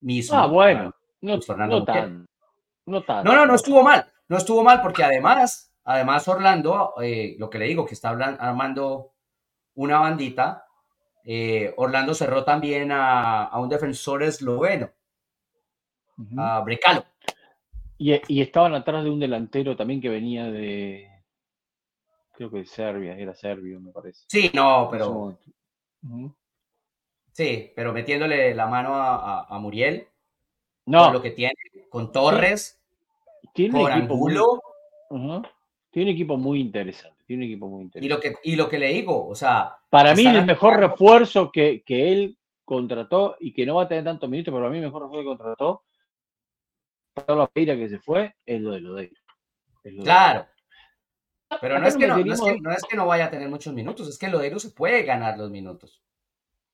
mismo. Ah, bueno, no, no, tan, no, no, no, estuvo mal, no estuvo mal porque además, además Orlando, eh, lo que le digo, que está armando una bandita, eh, Orlando cerró también a, un defensor esloveno, a Brecalo. Y, estaban atrás de un delantero también que venía de. Creo que de Serbia, era serbio, me parece. Sí, no, pero. Sí, pero metiéndole la mano a, Muriel. No. Con lo que tiene, con Torres, tiene con equipo Muy, tiene un equipo muy interesante. Tiene un equipo muy interesante. Y lo que, y lo que le digo, o sea. Para mí, el mejor refuerzo que, que, él contrató y que no va a tener tantos minutos, pero para mí, el mejor refuerzo que contrató, para la feira que se fue, es lo de Lodeiro. Claro. Pero no es, que no, no, es que, no, es que, no vaya a tener muchos minutos, es que Lodeiro se puede ganar los minutos.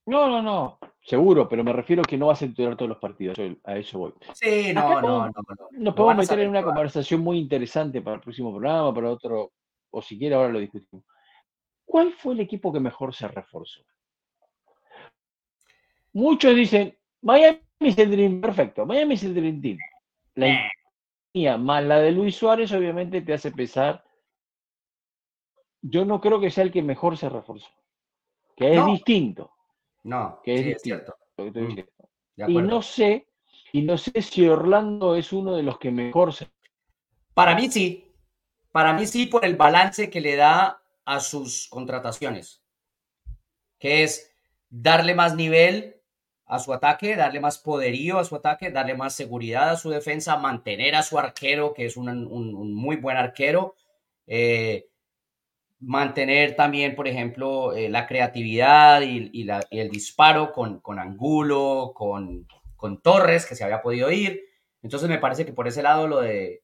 No, no, no, seguro, pero me refiero que no vas a titular todos los partidos, a eso voy. Sí, no, no, no, Nos podemos meter en una conversación muy interesante para el próximo programa, para otro, o si quiere ahora lo discutimos. ¿Cuál fue el equipo que mejor se reforzó? Muchos dicen, Miami es el Dream, perfecto, Miami es el Dream Team. La mía más la de Luis Suárez obviamente te hace pesar. Yo no creo que sea el que mejor se reforzó, que es distinto. No, que es, cierto. Mm, y no sé, y no sé si Orlando es uno de los que mejor se. Para mí sí. Para mí sí, por el balance que le da a sus contrataciones. Que es darle más nivel a su ataque, darle más poderío a su ataque, darle más seguridad a su defensa, mantener a su arquero, que es un, muy buen arquero. Eh, mantener también, por ejemplo, eh, la creatividad y, el disparo con, con Angulo, con, con, Torres, que se había podido ir. Entonces me parece que por ese lado lo de,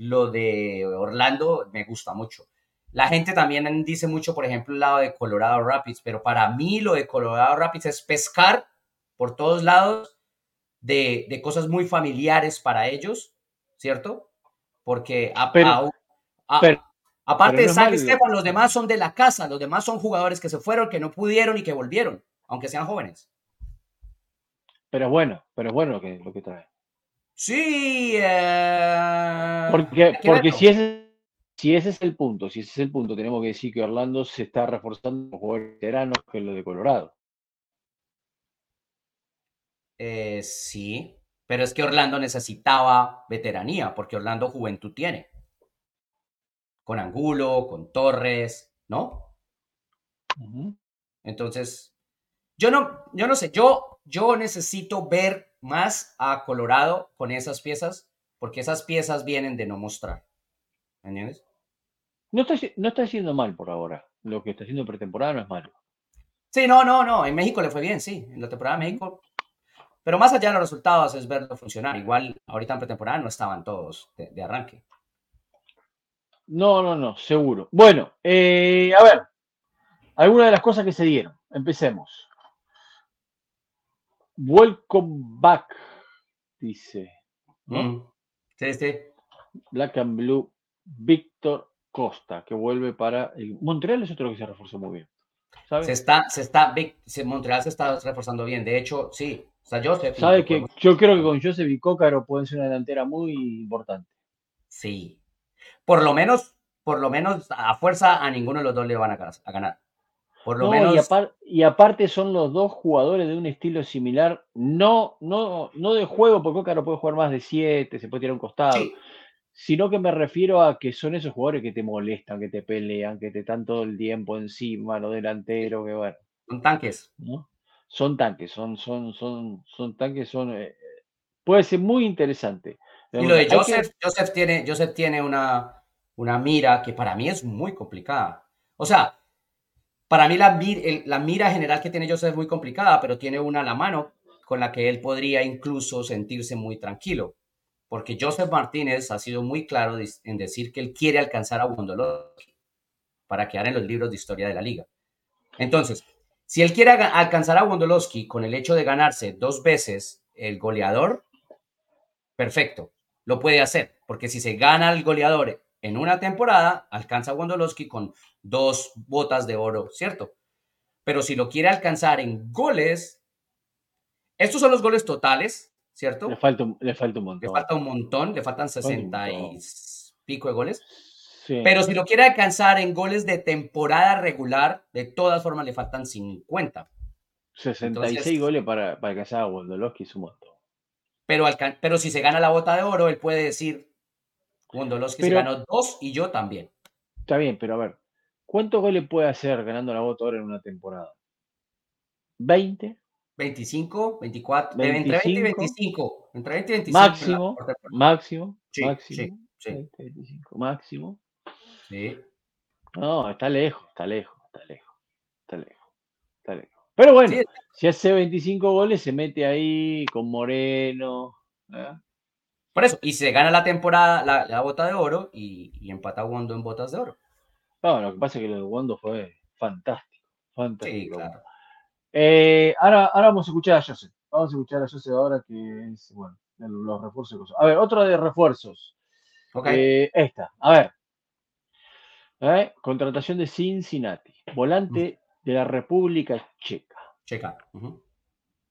lo de Orlando me gusta mucho. La gente también dice mucho, por ejemplo, el lado de Colorado Rapids, pero para mí lo de Colorado Rapids es pescar por todos lados de, de cosas muy familiares para ellos, ¿cierto? Porque a, Aparte de San Esteban, los demás son de la casa, los demás son jugadores que se fueron, que no pudieron y que volvieron, aunque sean jóvenes. Pero bueno, pero bueno lo que, lo que trae. Sí. Eh, porque porque si, ese, si ese es el punto, si ese es el punto, tenemos que decir que Orlando se está reforzando con jugadores veteranos que lo de Colorado. Eh, sí, pero es que Orlando necesitaba veteranía, porque Orlando juventud tiene con Angulo, con Torres, ¿no? Entonces, yo no, yo no sé, yo, yo necesito ver más a Colorado con esas piezas, porque esas piezas vienen de no mostrar. ¿Me entiendes? No está, no está haciendo mal por ahora. Lo que está haciendo pretemporada no es malo. Sí, no, no, no. En México le fue bien, sí. En la temporada de México. Pero más allá de los resultados es verlo funcionar. Igual ahorita en pretemporada no estaban todos de arranque. No, no, no, seguro. Bueno, eh, a ver, algunas de las cosas que se dieron. Empecemos. Welcome back, dice. Mm. Sí, sí. Black and Blue, Víctor Costa, que vuelve para el... Montreal es otro que se reforzó muy bien. Se está, se está, Montreal se está reforzando bien. De hecho, sí. O sea, Joseph. Sabe que yo creo que con Joseph y Cócaro pueden ser una delantera muy importante. Sí, por lo menos, por lo menos a fuerza a ninguno de los dos le van a, ganar. Por lo menos... y, aparte son los dos jugadores de un estilo similar, no, no, no de juego, porque Coca no puede jugar más de siete, se puede tirar un costado, sino que me refiero a que son esos jugadores que te molestan, que te pelean, que te están todo el tiempo encima, los delanteros, que bueno. Son tanques. Son tanques, son, son, son, son tanques, son... Eh, puede ser muy interesante. Y lo de Joseph, Joseph tiene, Joseph tiene una, una mira que para mí es muy complicada. O sea, para mí la, mira general que tiene Joseph es muy complicada, pero tiene una a la mano con la que él podría incluso sentirse muy tranquilo. Porque Joseph Martínez ha sido muy claro en decir que él quiere alcanzar a Wondolowski para quedar en los libros de historia de la liga. Entonces, si él quiere alcanzar a Wondolowski con el hecho de ganarse dos veces el goleador, perfecto, lo puede hacer. Porque si se gana el goleador en una temporada alcanza a Wondolowski con dos botas de oro, ¿cierto? Pero si lo quiere alcanzar en goles, estos son los goles totales, ¿cierto? Le falta, le falta un montón. Le falta un montón, le faltan sesenta y pico de goles. Pero si lo quiere alcanzar en goles de temporada regular, de todas formas le faltan 50. 66 goles para, para alcanzar a Wondolowski es un montón. Pero, pero si se gana la bota de oro, él puede decir, Wondolowski se ganó dos y yo también. Está bien, pero a ver, ¿cuántos goles puede hacer ganando la bota ahora en una temporada? ¿20? 25, 24, entre 20 y 25. Entre 20 y 25. Máximo, máximo, máximo. Sí, 25, máximo. Sí. No, está lejos, está lejos, está lejos, está lejos, está lejos. Pero bueno, si hace 25 goles, se mete ahí con Moreno. ¿eh? Por eso, y se gana la temporada, la, bota de oro y, empata Wondo en botas de oro. No, lo que pasa es que lo de Wondo fue fantástico, fantástico. Sí, claro. Eh, ahora, ahora vamos a escuchar a Joseph. Vamos a escuchar a Joseph ahora que es, bueno, los refuerzos. A ver, otro de refuerzos. Eh, esta, a ver. ¿Eh? Contratación de Cincinnati. Volante de la República Checa. Checa.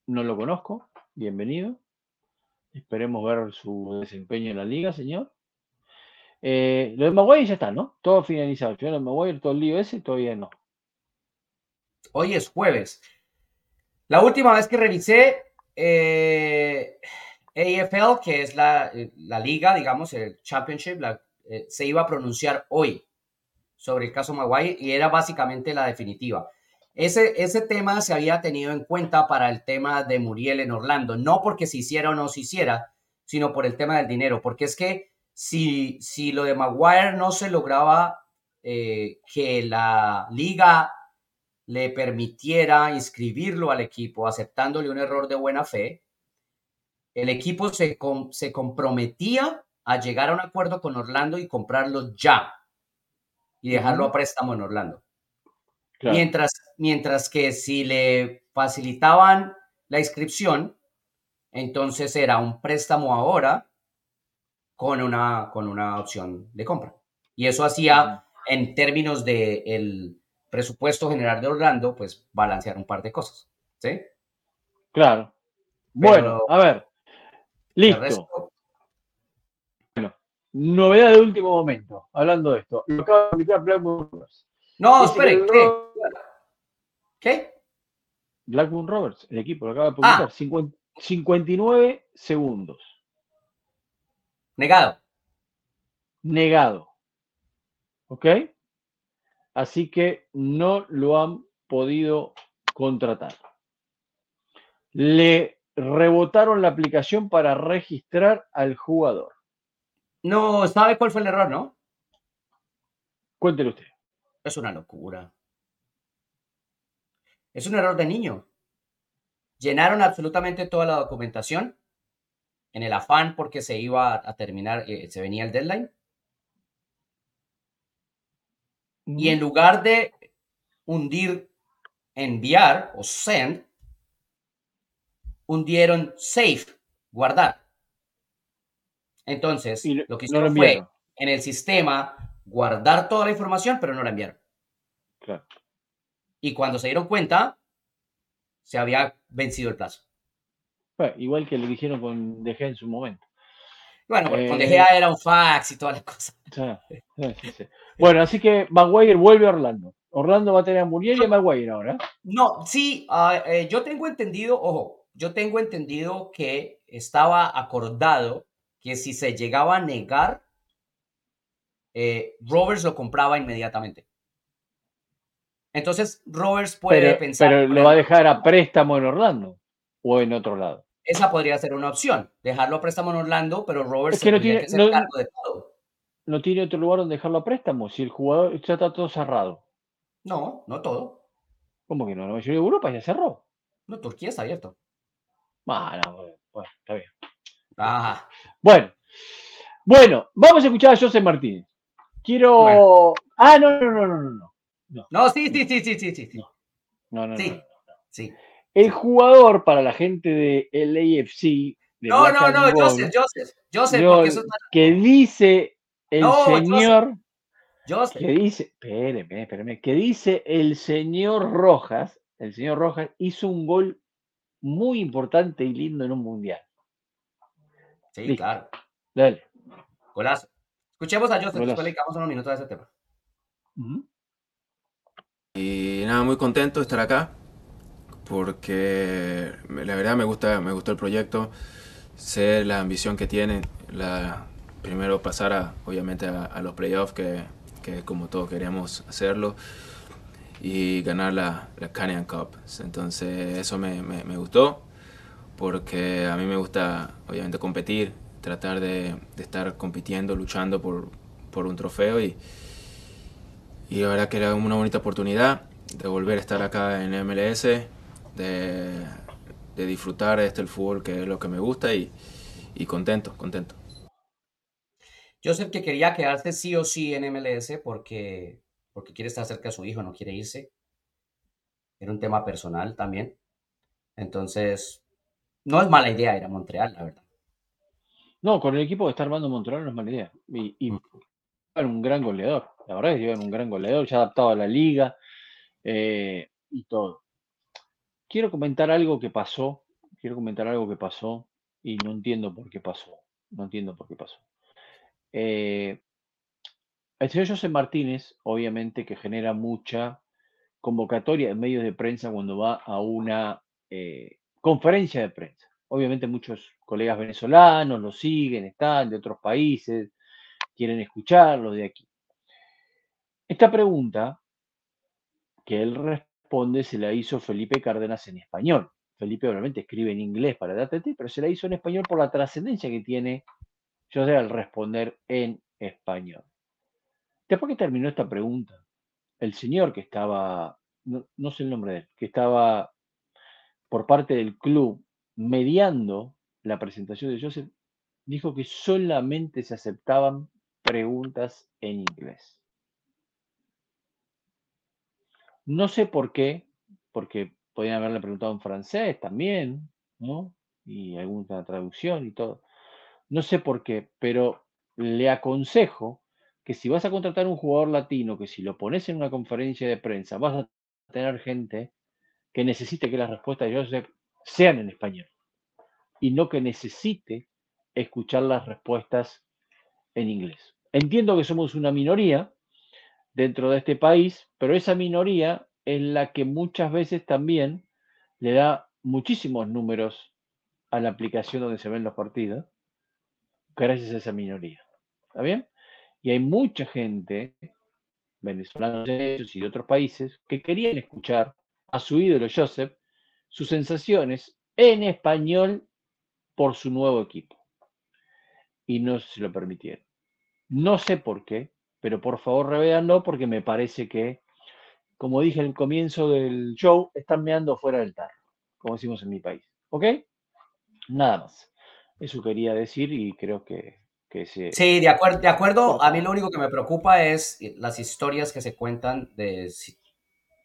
No lo conozco. Bienvenido. Esperemos ver su desempeño en la liga, señor. Eh, lo de Maguire ya está, ¿no? Todo finalizado. Yo de Maguire, todo el lío ese, todavía no. Hoy es jueves. La última vez que revisé, eh, AFL, que es la, liga, digamos, el Championship, eh, se iba a pronunciar hoy sobre el caso Maguire y era básicamente la definitiva. Ese, ese tema se había tenido en cuenta para el tema de Muriel en Orlando, no porque se hiciera o no se hiciera, sino por el tema del dinero, porque es que si, si lo de Maguire no se lograba eh, que la liga le permitiera inscribirlo al equipo aceptándole un error de buena fe, el equipo se, se comprometía a llegar a un acuerdo con Orlando y comprarlo ya y dejarlo a préstamo en Orlando. Mientras, mientras que si le facilitaban la inscripción, entonces era un préstamo ahora con una, con una opción de compra. Y eso hacía, en términos del el presupuesto general de Orlando, pues balancear un par de cosas. ¿Sí? Claro. bueno, a ver, Listo. Bueno, novedad de último momento, hablando de esto. Lo acaba de Roberts. No, espere, ¿qué? ¿Qué? Blackburn Roberts, el equipo, lo acaba de publicar. 59 ah. segundos. Negado. Negado. ¿Ok? Así que no lo han podido contratar. Le rebotaron la aplicación para registrar al jugador. No, ¿sabe cuál fue el error, no? Cuéntelo usted. Es una locura. Es un error de niño. Llenaron absolutamente toda la documentación en el afán porque se iba a terminar, eh, se venía el deadline. Y en lugar de hundir, enviar o send, hundieron safe, guardar. Entonces, lo que hicieron fue en el sistema guardar toda la información, pero no la enviaron. Y cuando se dieron cuenta, se había vencido el plazo. igual que le dijeron con DG en su momento. Bueno, con DG era un fax y todas las cosas. bueno, así que Maguire vuelve a Orlando. Orlando va a tener a Muriel y a Maguire ahora. No, sí, eh, yo tengo entendido, ojo, yo tengo entendido que estaba acordado que si se llegaba a negar, eh, Roberts lo compraba inmediatamente. Entonces, Roberts puede pensar. Pero lo va a dejar a préstamo en Orlando o en otro lado. Esa podría ser una opción, dejarlo a préstamo en Orlando, pero Roberts no tiene, cargo de todo. No tiene otro lugar donde dejarlo a préstamo, si el jugador ya está todo cerrado. No, no todo. ¿Cómo que no? La mayoría de Europa ya cerró. No, Turquía está abierto. Bueno, bueno, está bien. Bueno, bueno, vamos a escuchar a José Martínez. Quiero. Ah, no, no, no, no, no. No, no sí, sí, sí, sí, sí, sí. No, no, sí, no, sí. El jugador para la gente de LAFC. no, no, no, Joseph, Joseph, Joseph, porque eso Que dice el señor. Joseph. Que dice, espéreme, espéreme, que dice el señor Rojas, el señor Rojas hizo un gol muy importante y lindo en un mundial. Sí, claro. Dale. Golazo. Escuchemos a Joseph, después le dedicamos unos minutos a ese tema. Y nada, muy contento de estar acá porque la verdad me gusta, me gustó el proyecto, sé la ambición que tienen, la, primero pasar a, obviamente a, los playoffs que, que, como todos queríamos hacerlo y ganar la, la Canyon Cup. Entonces eso me, me, gustó porque a mí me gusta obviamente competir, tratar de, de estar compitiendo, luchando por, por, un trofeo y, y la verdad que era una bonita oportunidad de volver a estar acá en MLS, de, de disfrutar este el fútbol que es lo que me gusta y, y contento, contento. Joseph que quería quedarse sí o sí en MLS porque, porque quiere estar cerca de su hijo, no quiere irse. Era un tema personal también. Entonces, no es mala idea ir a Montreal, la verdad. No, con el equipo que está armando Montreal no es mala idea. Y, y mm. un gran goleador. La verdad es que llevan un gran goleador, ya adaptado a la liga eh, y todo. Quiero comentar algo que pasó. Quiero comentar algo que pasó y no entiendo por qué pasó. No entiendo por qué pasó. Eh, el señor José Martínez, obviamente que genera mucha convocatoria en medios de prensa cuando va a una eh, conferencia de prensa. Obviamente muchos colegas venezolanos lo siguen, están de otros países, quieren escucharlo de aquí. Esta pregunta que él responde se la hizo Felipe Cárdenas en español. Felipe obviamente escribe en inglés para DATT, pero se la hizo en español por la trascendencia que tiene yo sé al responder en español. Después que terminó esta pregunta, el señor que estaba, no, sé el nombre de él, que estaba por parte del club mediando la presentación de Joseph, dijo que solamente se aceptaban preguntas en inglés. No sé por qué, porque podían haberle preguntado en francés también, ¿no? Y alguna traducción y todo. No sé por qué, pero le aconsejo que si vas a contratar un jugador latino, que si lo pones en una conferencia de prensa, vas a tener gente que necesite que las respuestas de Joseph sean en español y no que necesite escuchar las respuestas en inglés. Entiendo que somos una minoría dentro de este país, pero esa minoría es la que muchas veces también le da muchísimos números a la aplicación donde se ven los partidos gracias a esa minoría. ¿Está bien? Y hay mucha gente, venezolanos y de otros países, que querían escuchar a su ídolo Joseph sus sensaciones en español por su nuevo equipo. Y no se lo permitieron. No sé por qué, pero por favor revéanlo porque me parece que, como dije al comienzo del show, están meando fuera del tarro, como decimos en mi país. ¿Ok? Nada más. Eso quería decir y creo que, que se... Sí, de, acuerdo, de acuerdo. A mí lo único que me preocupa es las historias que se cuentan de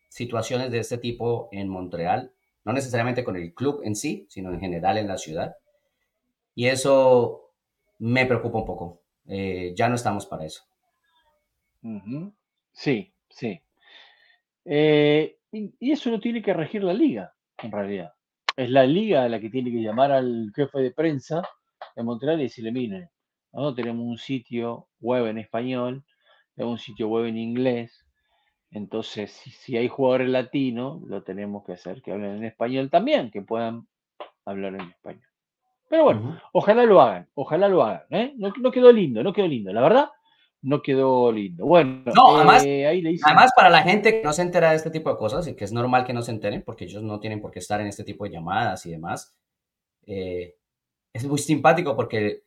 situaciones de este tipo en Montreal, no necesariamente con el club en sí, sino en general en la ciudad. Y eso me preocupa un poco. Eh, ya no estamos para eso. Sí, sí. Eh, y, eso no tiene que regir la liga, en realidad es la liga la que tiene que llamar al jefe de prensa de Montreal y decirle, miren, nosotros tenemos un sitio web en español, tenemos un sitio web en inglés, entonces si, hay jugadores latinos, lo tenemos que hacer que hablen en español también, que puedan hablar en español. Pero bueno, ojalá lo hagan, ojalá lo hagan. ¿eh? No, no quedó lindo, no quedó lindo. La verdad, no quedó lindo. Bueno, además, eh, además, para la gente que no se entera de este tipo de cosas y que es normal que no se enteren porque ellos no tienen por qué estar en este tipo de llamadas y demás, eh, es muy simpático porque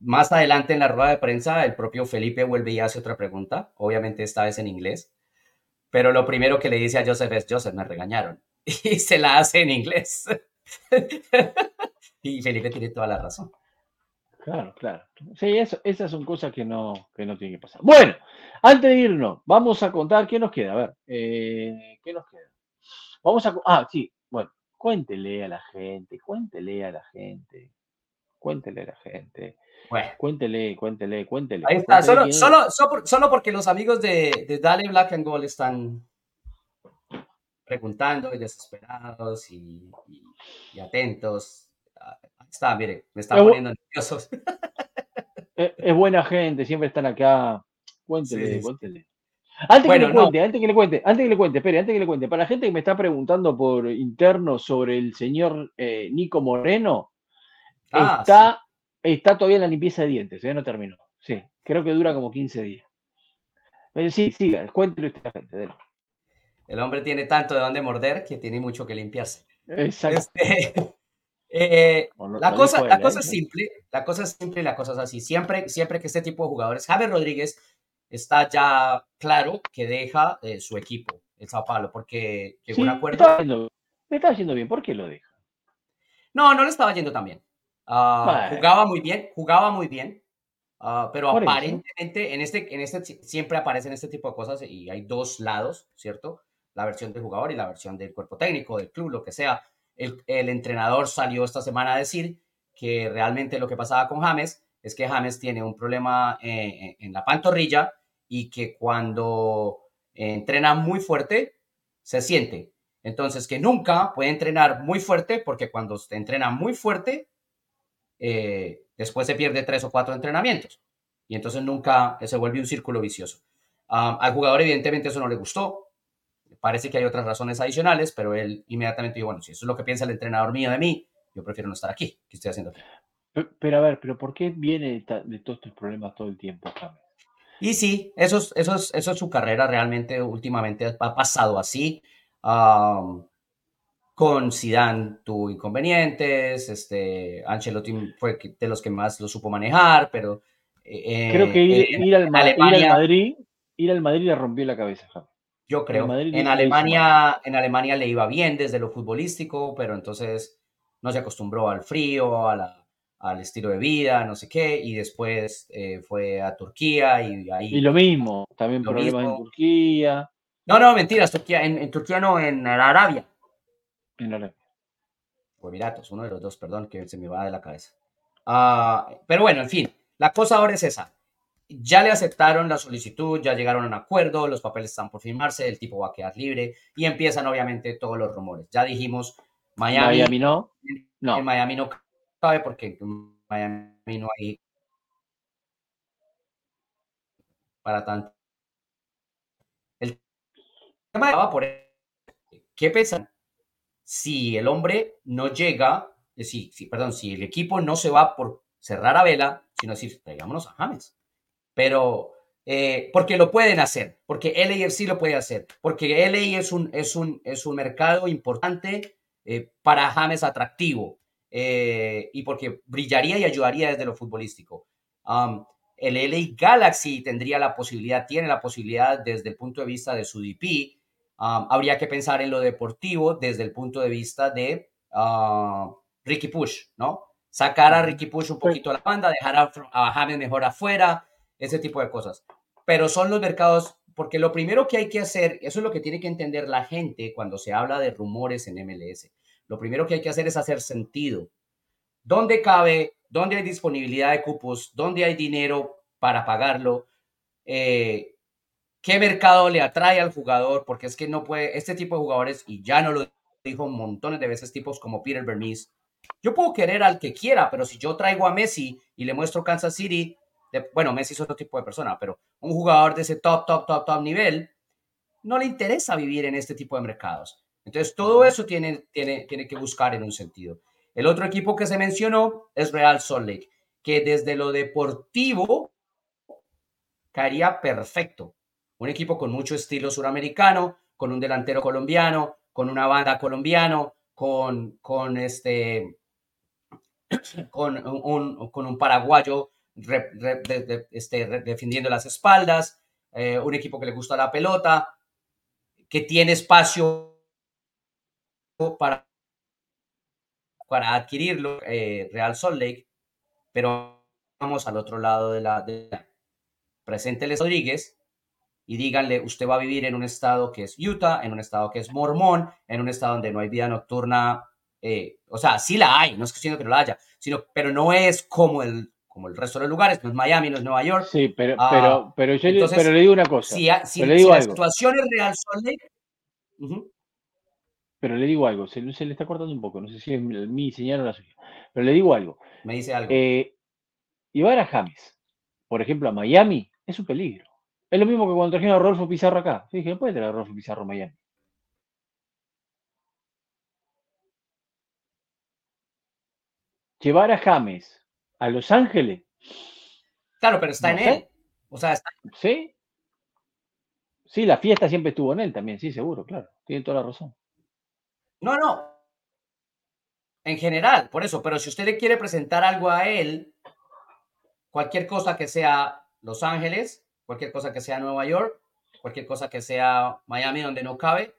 más adelante en la rueda de prensa el propio Felipe vuelve y hace otra pregunta, obviamente esta vez en inglés, pero lo primero que le dice a Joseph es, Joseph, me regañaron, y se la hace en inglés. y Felipe tiene toda la razón. Claro, claro. Sí, eso, esas son cosas que no, que no tienen que pasar. Bueno, antes de irnos, vamos a contar qué nos queda. A ver, eh, ¿qué nos queda? Vamos a. Ah, sí, bueno, cuéntele a la gente, cuéntele a la gente, cuéntele a la gente. Bueno. Cuéntele, cuéntele, cuéntele. Ahí está, solo, solo, solo, porque los amigos de, de Dale Black and Gold están preguntando y desesperados y, y atentos está, mire, me está poniendo nervioso. Es, buena gente, siempre están acá. Cuéntele, cuéntele. Antes que le cuente, antes que le cuente, antes que le cuente, espere, antes que le cuente, para la gente que me está preguntando por interno sobre el señor eh, Nico Moreno, ah, está, está todavía en la limpieza de dientes, ya no terminó. Sí, creo que dura como 15 días. Eh, sí, siga, cuéntelo usted gente. El hombre tiene tanto de dónde morder que tiene mucho que limpiarse. Exacto. Este, eh, la, cosa, la cosa es simple, la cosa es simple y la cosa es así. Siempre, siempre que este tipo de jugadores, Javier Rodríguez está ya claro que deja eh, su equipo, el Sao Paulo, porque llegó un acuerdo. Me está, haciendo bien, ¿por qué lo deja? No, no le estaba yendo tan bien. Ah, jugaba muy bien, jugaba muy bien, ah, pero aparentemente en este, en este siempre aparecen este tipo de cosas y hay dos lados, ¿cierto? La versión del jugador y la versión del cuerpo técnico, del club, lo que sea. El, el entrenador salió esta semana a decir que realmente lo que pasaba con James es que James tiene un problema eh, en la pantorrilla y que cuando entrena muy fuerte se siente. Entonces, que nunca puede entrenar muy fuerte porque cuando se entrena muy fuerte, eh, después se pierde tres o cuatro entrenamientos. Y entonces nunca se vuelve un círculo vicioso. Ah, al jugador evidentemente eso no le gustó. Parece que hay otras razones adicionales, pero él inmediatamente dijo, bueno, si eso es lo que piensa el entrenador mío de mí, yo prefiero no estar aquí. ¿Qué estoy haciendo aquí? Pero, a ver, pero ¿por qué viene de, todos estos problemas todo el tiempo, Y sí, eso es, eso, es, eso es su carrera realmente últimamente ha pasado así. con Zidane tuvo inconvenientes, este, Ancelotti fue de los que más lo supo manejar, pero... Eh, Creo que ir, al, Madrid, ir al Madrid le rompió la cabeza, Yo creo. En Alemania, en Alemania le iba bien desde lo futbolístico, pero entonces no se acostumbró al frío, a la, al estilo de vida, no sé qué, y después eh, fue a Turquía y ahí... Y lo mismo, también problemas en Turquía. No, no, mentiras, Turquía, en, Turquía no, en Arabia. En Arabia. O Emiratos, uno de los dos, perdón, que se me va de la cabeza. Ah, pero bueno, en fin, la cosa ahora es esa. Ya le aceptaron la solicitud, ya llegaron a un acuerdo, los papeles están por firmarse, el tipo va a quedar libre y empiezan obviamente todos los rumores. Ya dijimos, Miami, Miami no. no. En Miami no cabe porque en Miami no hay para tanto. El tema va por ¿qué pesa? Si el hombre no llega, si, si, perdón, si el equipo no se va por cerrar a vela, sino decir, traigámonos a James. Pero, eh, porque lo pueden hacer, porque LA sí lo puede hacer, porque LA es un, es un, es un mercado importante eh, para James atractivo eh, y porque brillaría y ayudaría desde lo futbolístico. Um, el LA Galaxy tendría la posibilidad, tiene la posibilidad desde el punto de vista de su DP. Um, habría que pensar en lo deportivo desde el punto de vista de uh, Ricky Push, ¿no? Sacar a Ricky Push un poquito a la banda, dejar a, a James mejor afuera, ese tipo de cosas. Pero son los mercados, porque lo primero que hay que hacer, eso es lo que tiene que entender la gente cuando se habla de rumores en MLS lo primero que hay que hacer es hacer sentido. ¿Dónde cabe? ¿Dónde hay disponibilidad de cupos? ¿Dónde hay dinero para pagarlo? Eh, ¿Qué mercado le atrae al jugador? Porque es que no puede, este tipo de jugadores, y ya no lo dijo montones de veces, tipos como Peter Bernice, yo puedo querer al que quiera, pero si yo traigo a Messi y le muestro Kansas City, bueno, Messi es otro tipo de persona, pero un jugador de ese top, top, top, top nivel, no le interesa vivir en este tipo de mercados. Entonces, todo eso tiene, tiene, tiene que buscar en un sentido. El otro equipo que se mencionó es Real Salt Lake, que desde lo deportivo caería perfecto. Un equipo con mucho estilo suramericano, con un delantero colombiano, con una banda colombiano, con, con este con un, con un paraguayo este, defendiendo las espaldas, eh, un equipo que le gusta la pelota, que tiene espacio para, para adquirirlo, eh, Real Salt Lake, pero vamos al otro lado de la... De Rodríguez y díganle, usted va a vivir en un estado que es Utah, en un estado que es mormón, en un estado donde no hay vida nocturna, eh, o sea, sí la hay, no es que no la haya, sino, pero no es como el, como el resto de los lugares, no es Miami, no es Nueva York. Sí, pero, ah, pero, pero, yo pero le digo una cosa. Si, si, la situación es Real Lake, pero le digo algo, se, le está cortando un poco, no sé si es mi señal o la suya, pero le digo algo. Me dice algo. Eh, llevar a James, por ejemplo, a Miami, es un peligro. Es lo mismo que cuando trajeron a Rolfo Pizarro acá. Yo dije, no puede traer a Rolfo Pizarro a Miami. Llevar a James a Los Ángeles. Claro, pero está en él. O sea, está... Sí. Sí, la fiesta siempre estuvo en él también, sí, seguro, claro. Tiene toda la razón. No, no. En general, por eso. Pero si usted le quiere presentar algo a él, cualquier cosa que sea Los Ángeles, cualquier cosa que sea Nueva York, cualquier cosa que sea Miami donde no cabe,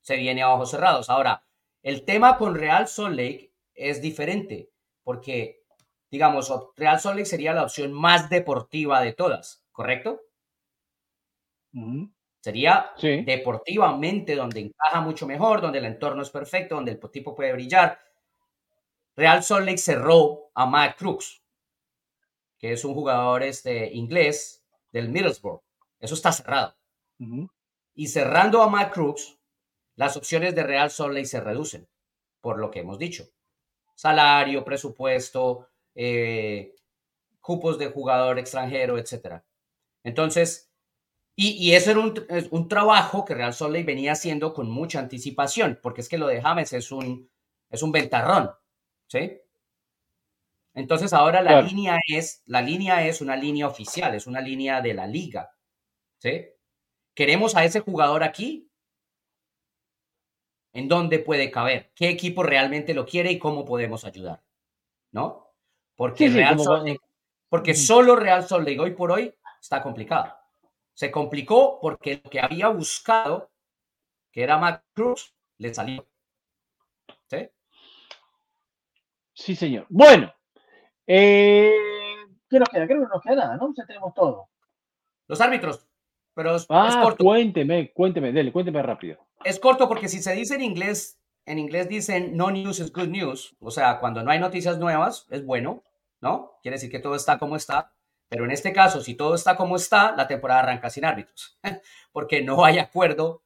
se viene a ojos cerrados. Ahora, el tema con Real Salt Lake es diferente, porque, digamos, Real Salt Lake sería la opción más deportiva de todas, ¿correcto? Sería deportivamente donde encaja mucho mejor, donde el entorno es perfecto, donde el tipo puede brillar. Real Salt Lake cerró a Matt Crooks, que es un jugador este, inglés del Middlesbrough. Eso está cerrado. Y cerrando a Matt Crooks, las opciones de Real Salt Lake se reducen, por lo que hemos dicho. Salario, presupuesto, eh, cupos de jugador extranjero, etc. Entonces, y, eso era un, trabajo que Real Salt Lake venía haciendo con mucha anticipación, porque es que lo de James es un, es un ventarrón, ¿sí? Entonces ahora la línea es, la línea es una línea oficial, es una línea de la liga, ¿sí? Queremos a ese jugador aquí, ¿en dónde puede caber? ¿Qué equipo realmente lo quiere y cómo podemos ayudar? ¿No? Porque Real porque solo Real Salt Lake hoy por hoy está complicado. Se complicó porque lo que había buscado, que era Matt Cruz, le salió. ¿Sí? Sí, señor. Bueno, eh, ¿qué nos queda? Creo que no nos queda nada, ¿no? Ya tenemos todo. Los árbitros. Pero es, ah, corto. Cuénteme, cuénteme, dele, cuénteme rápido. Es corto porque si se dice en inglés, en inglés dicen no news is good news. O sea, cuando no hay noticias nuevas, es bueno, ¿no? Quiere decir que todo está como está. Pero en este caso, si todo está como está, la temporada arranca sin árbitros, porque no hay acuerdo,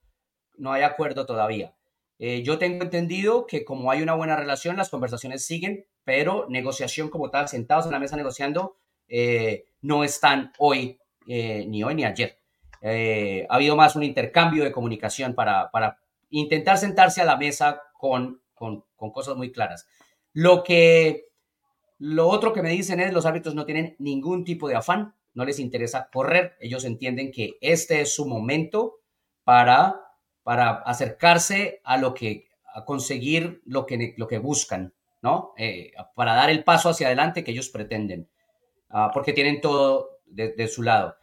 no hay acuerdo todavía. Eh, yo tengo entendido que como hay una buena relación, las conversaciones siguen, pero negociación como tal, sentados en la mesa negociando, eh, no están hoy, eh, ni hoy ni ayer. ha habido más un intercambio de comunicación para, para intentar sentarse a la mesa con, con, cosas muy claras. Lo que lo otro que me dicen es los árbitros no tienen ningún tipo de afán, no les interesa correr, ellos entienden que este es su momento para, para acercarse a lo que, a conseguir lo que, lo que buscan, ¿no? Eh, para dar el paso hacia adelante que ellos pretenden, ah, porque tienen todo de, su lado.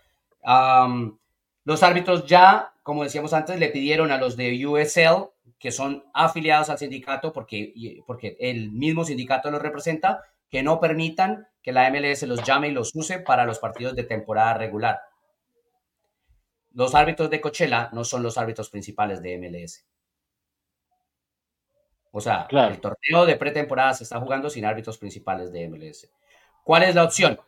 Los árbitros ya, como decíamos antes, le pidieron a los de USL, que son afiliados al sindicato, porque, porque el mismo sindicato los representa, que no permitan que la MLS los llame y los use para los partidos de temporada regular. Los árbitros de Coachella no son los árbitros principales de MLS. O sea, el torneo de pretemporada se está jugando sin árbitros principales de MLS. ¿Cuál es la opción?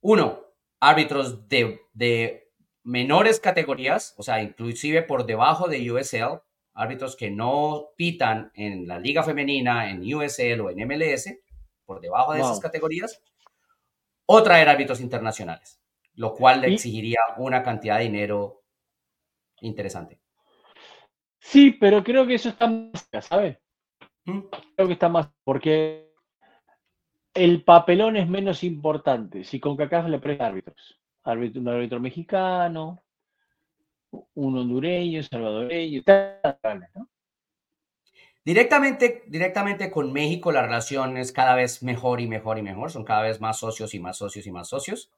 Uno, árbitros de, de menores categorías, o sea, inclusive por debajo de USL, árbitros que no pitan en la liga femenina, en USL o en MLS, por debajo de esas categorías, o traer árbitros internacionales, lo cual le exigiría una cantidad de dinero interesante. Sí, pero creo que eso está más, ¿sabes? ¿Mm? Creo que está más, porque el papelón es menos importante. Si con CACAF le presta árbitros, árbitro, un árbitro mexicano, un hondureño, salvadoreño, ¿no? Directamente, directamente con México la relación es cada vez mejor y mejor y mejor. Son cada vez más socios y más socios y más socios.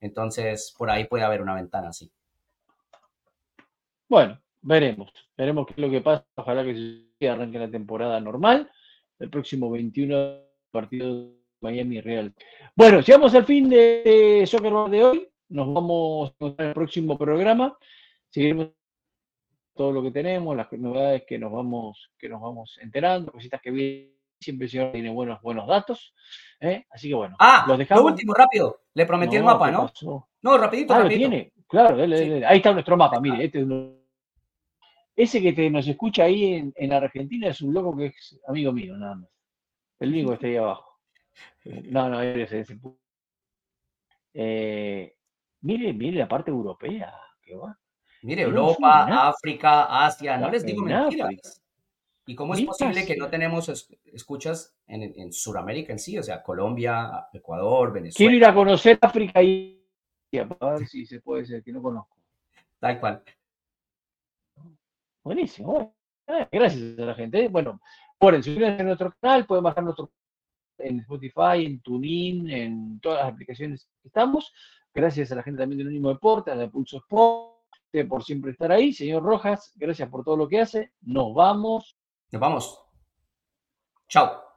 Entonces, por ahí puede haber una ventana así. Bueno, veremos. Veremos qué es lo que pasa. Ojalá que se arranque la temporada normal. El próximo 21 partido Miami Real. Bueno, llegamos al fin de Soccer de hoy. Nos vamos a el próximo programa. Seguiremos todo lo que tenemos, las novedades que nos vamos, que nos vamos enterando, cositas que vienen, siempre tiene buenos, buenos datos. ¿eh? Así que bueno, ah, los dejamos. Lo último, rápido, le prometí el mapa, ¿no? No, rapidito, ah, rapidito. tiene, claro, ahí está nuestro mapa, mire, este ese que nos escucha ahí en, en, Argentina es un loco que es amigo mío, nada más. El único que está ahí abajo. No, no, ese, ese. Eh, mire, mire la parte europea, que va. Mire, Europa, África, Asia, no les digo mentiras. ¿Y cómo es posible que no tenemos escuchas en, en Sudamérica en sí? O sea, Colombia, Ecuador, Venezuela. Quiero ir a conocer África y a ver si se puede ser, que no conozco. Tal cual. Buenísimo. Gracias a la gente. Bueno, pueden suscribirse a nuestro canal, pueden bajar nuestro en Spotify, en TuneIn, en todas las aplicaciones que estamos Gracias a la gente también de Unánimo Deporte, a la Pulso Sport, por siempre estar ahí. Señor Rojas, gracias por todo lo que hace. Nos vamos. Nos vamos. Chao.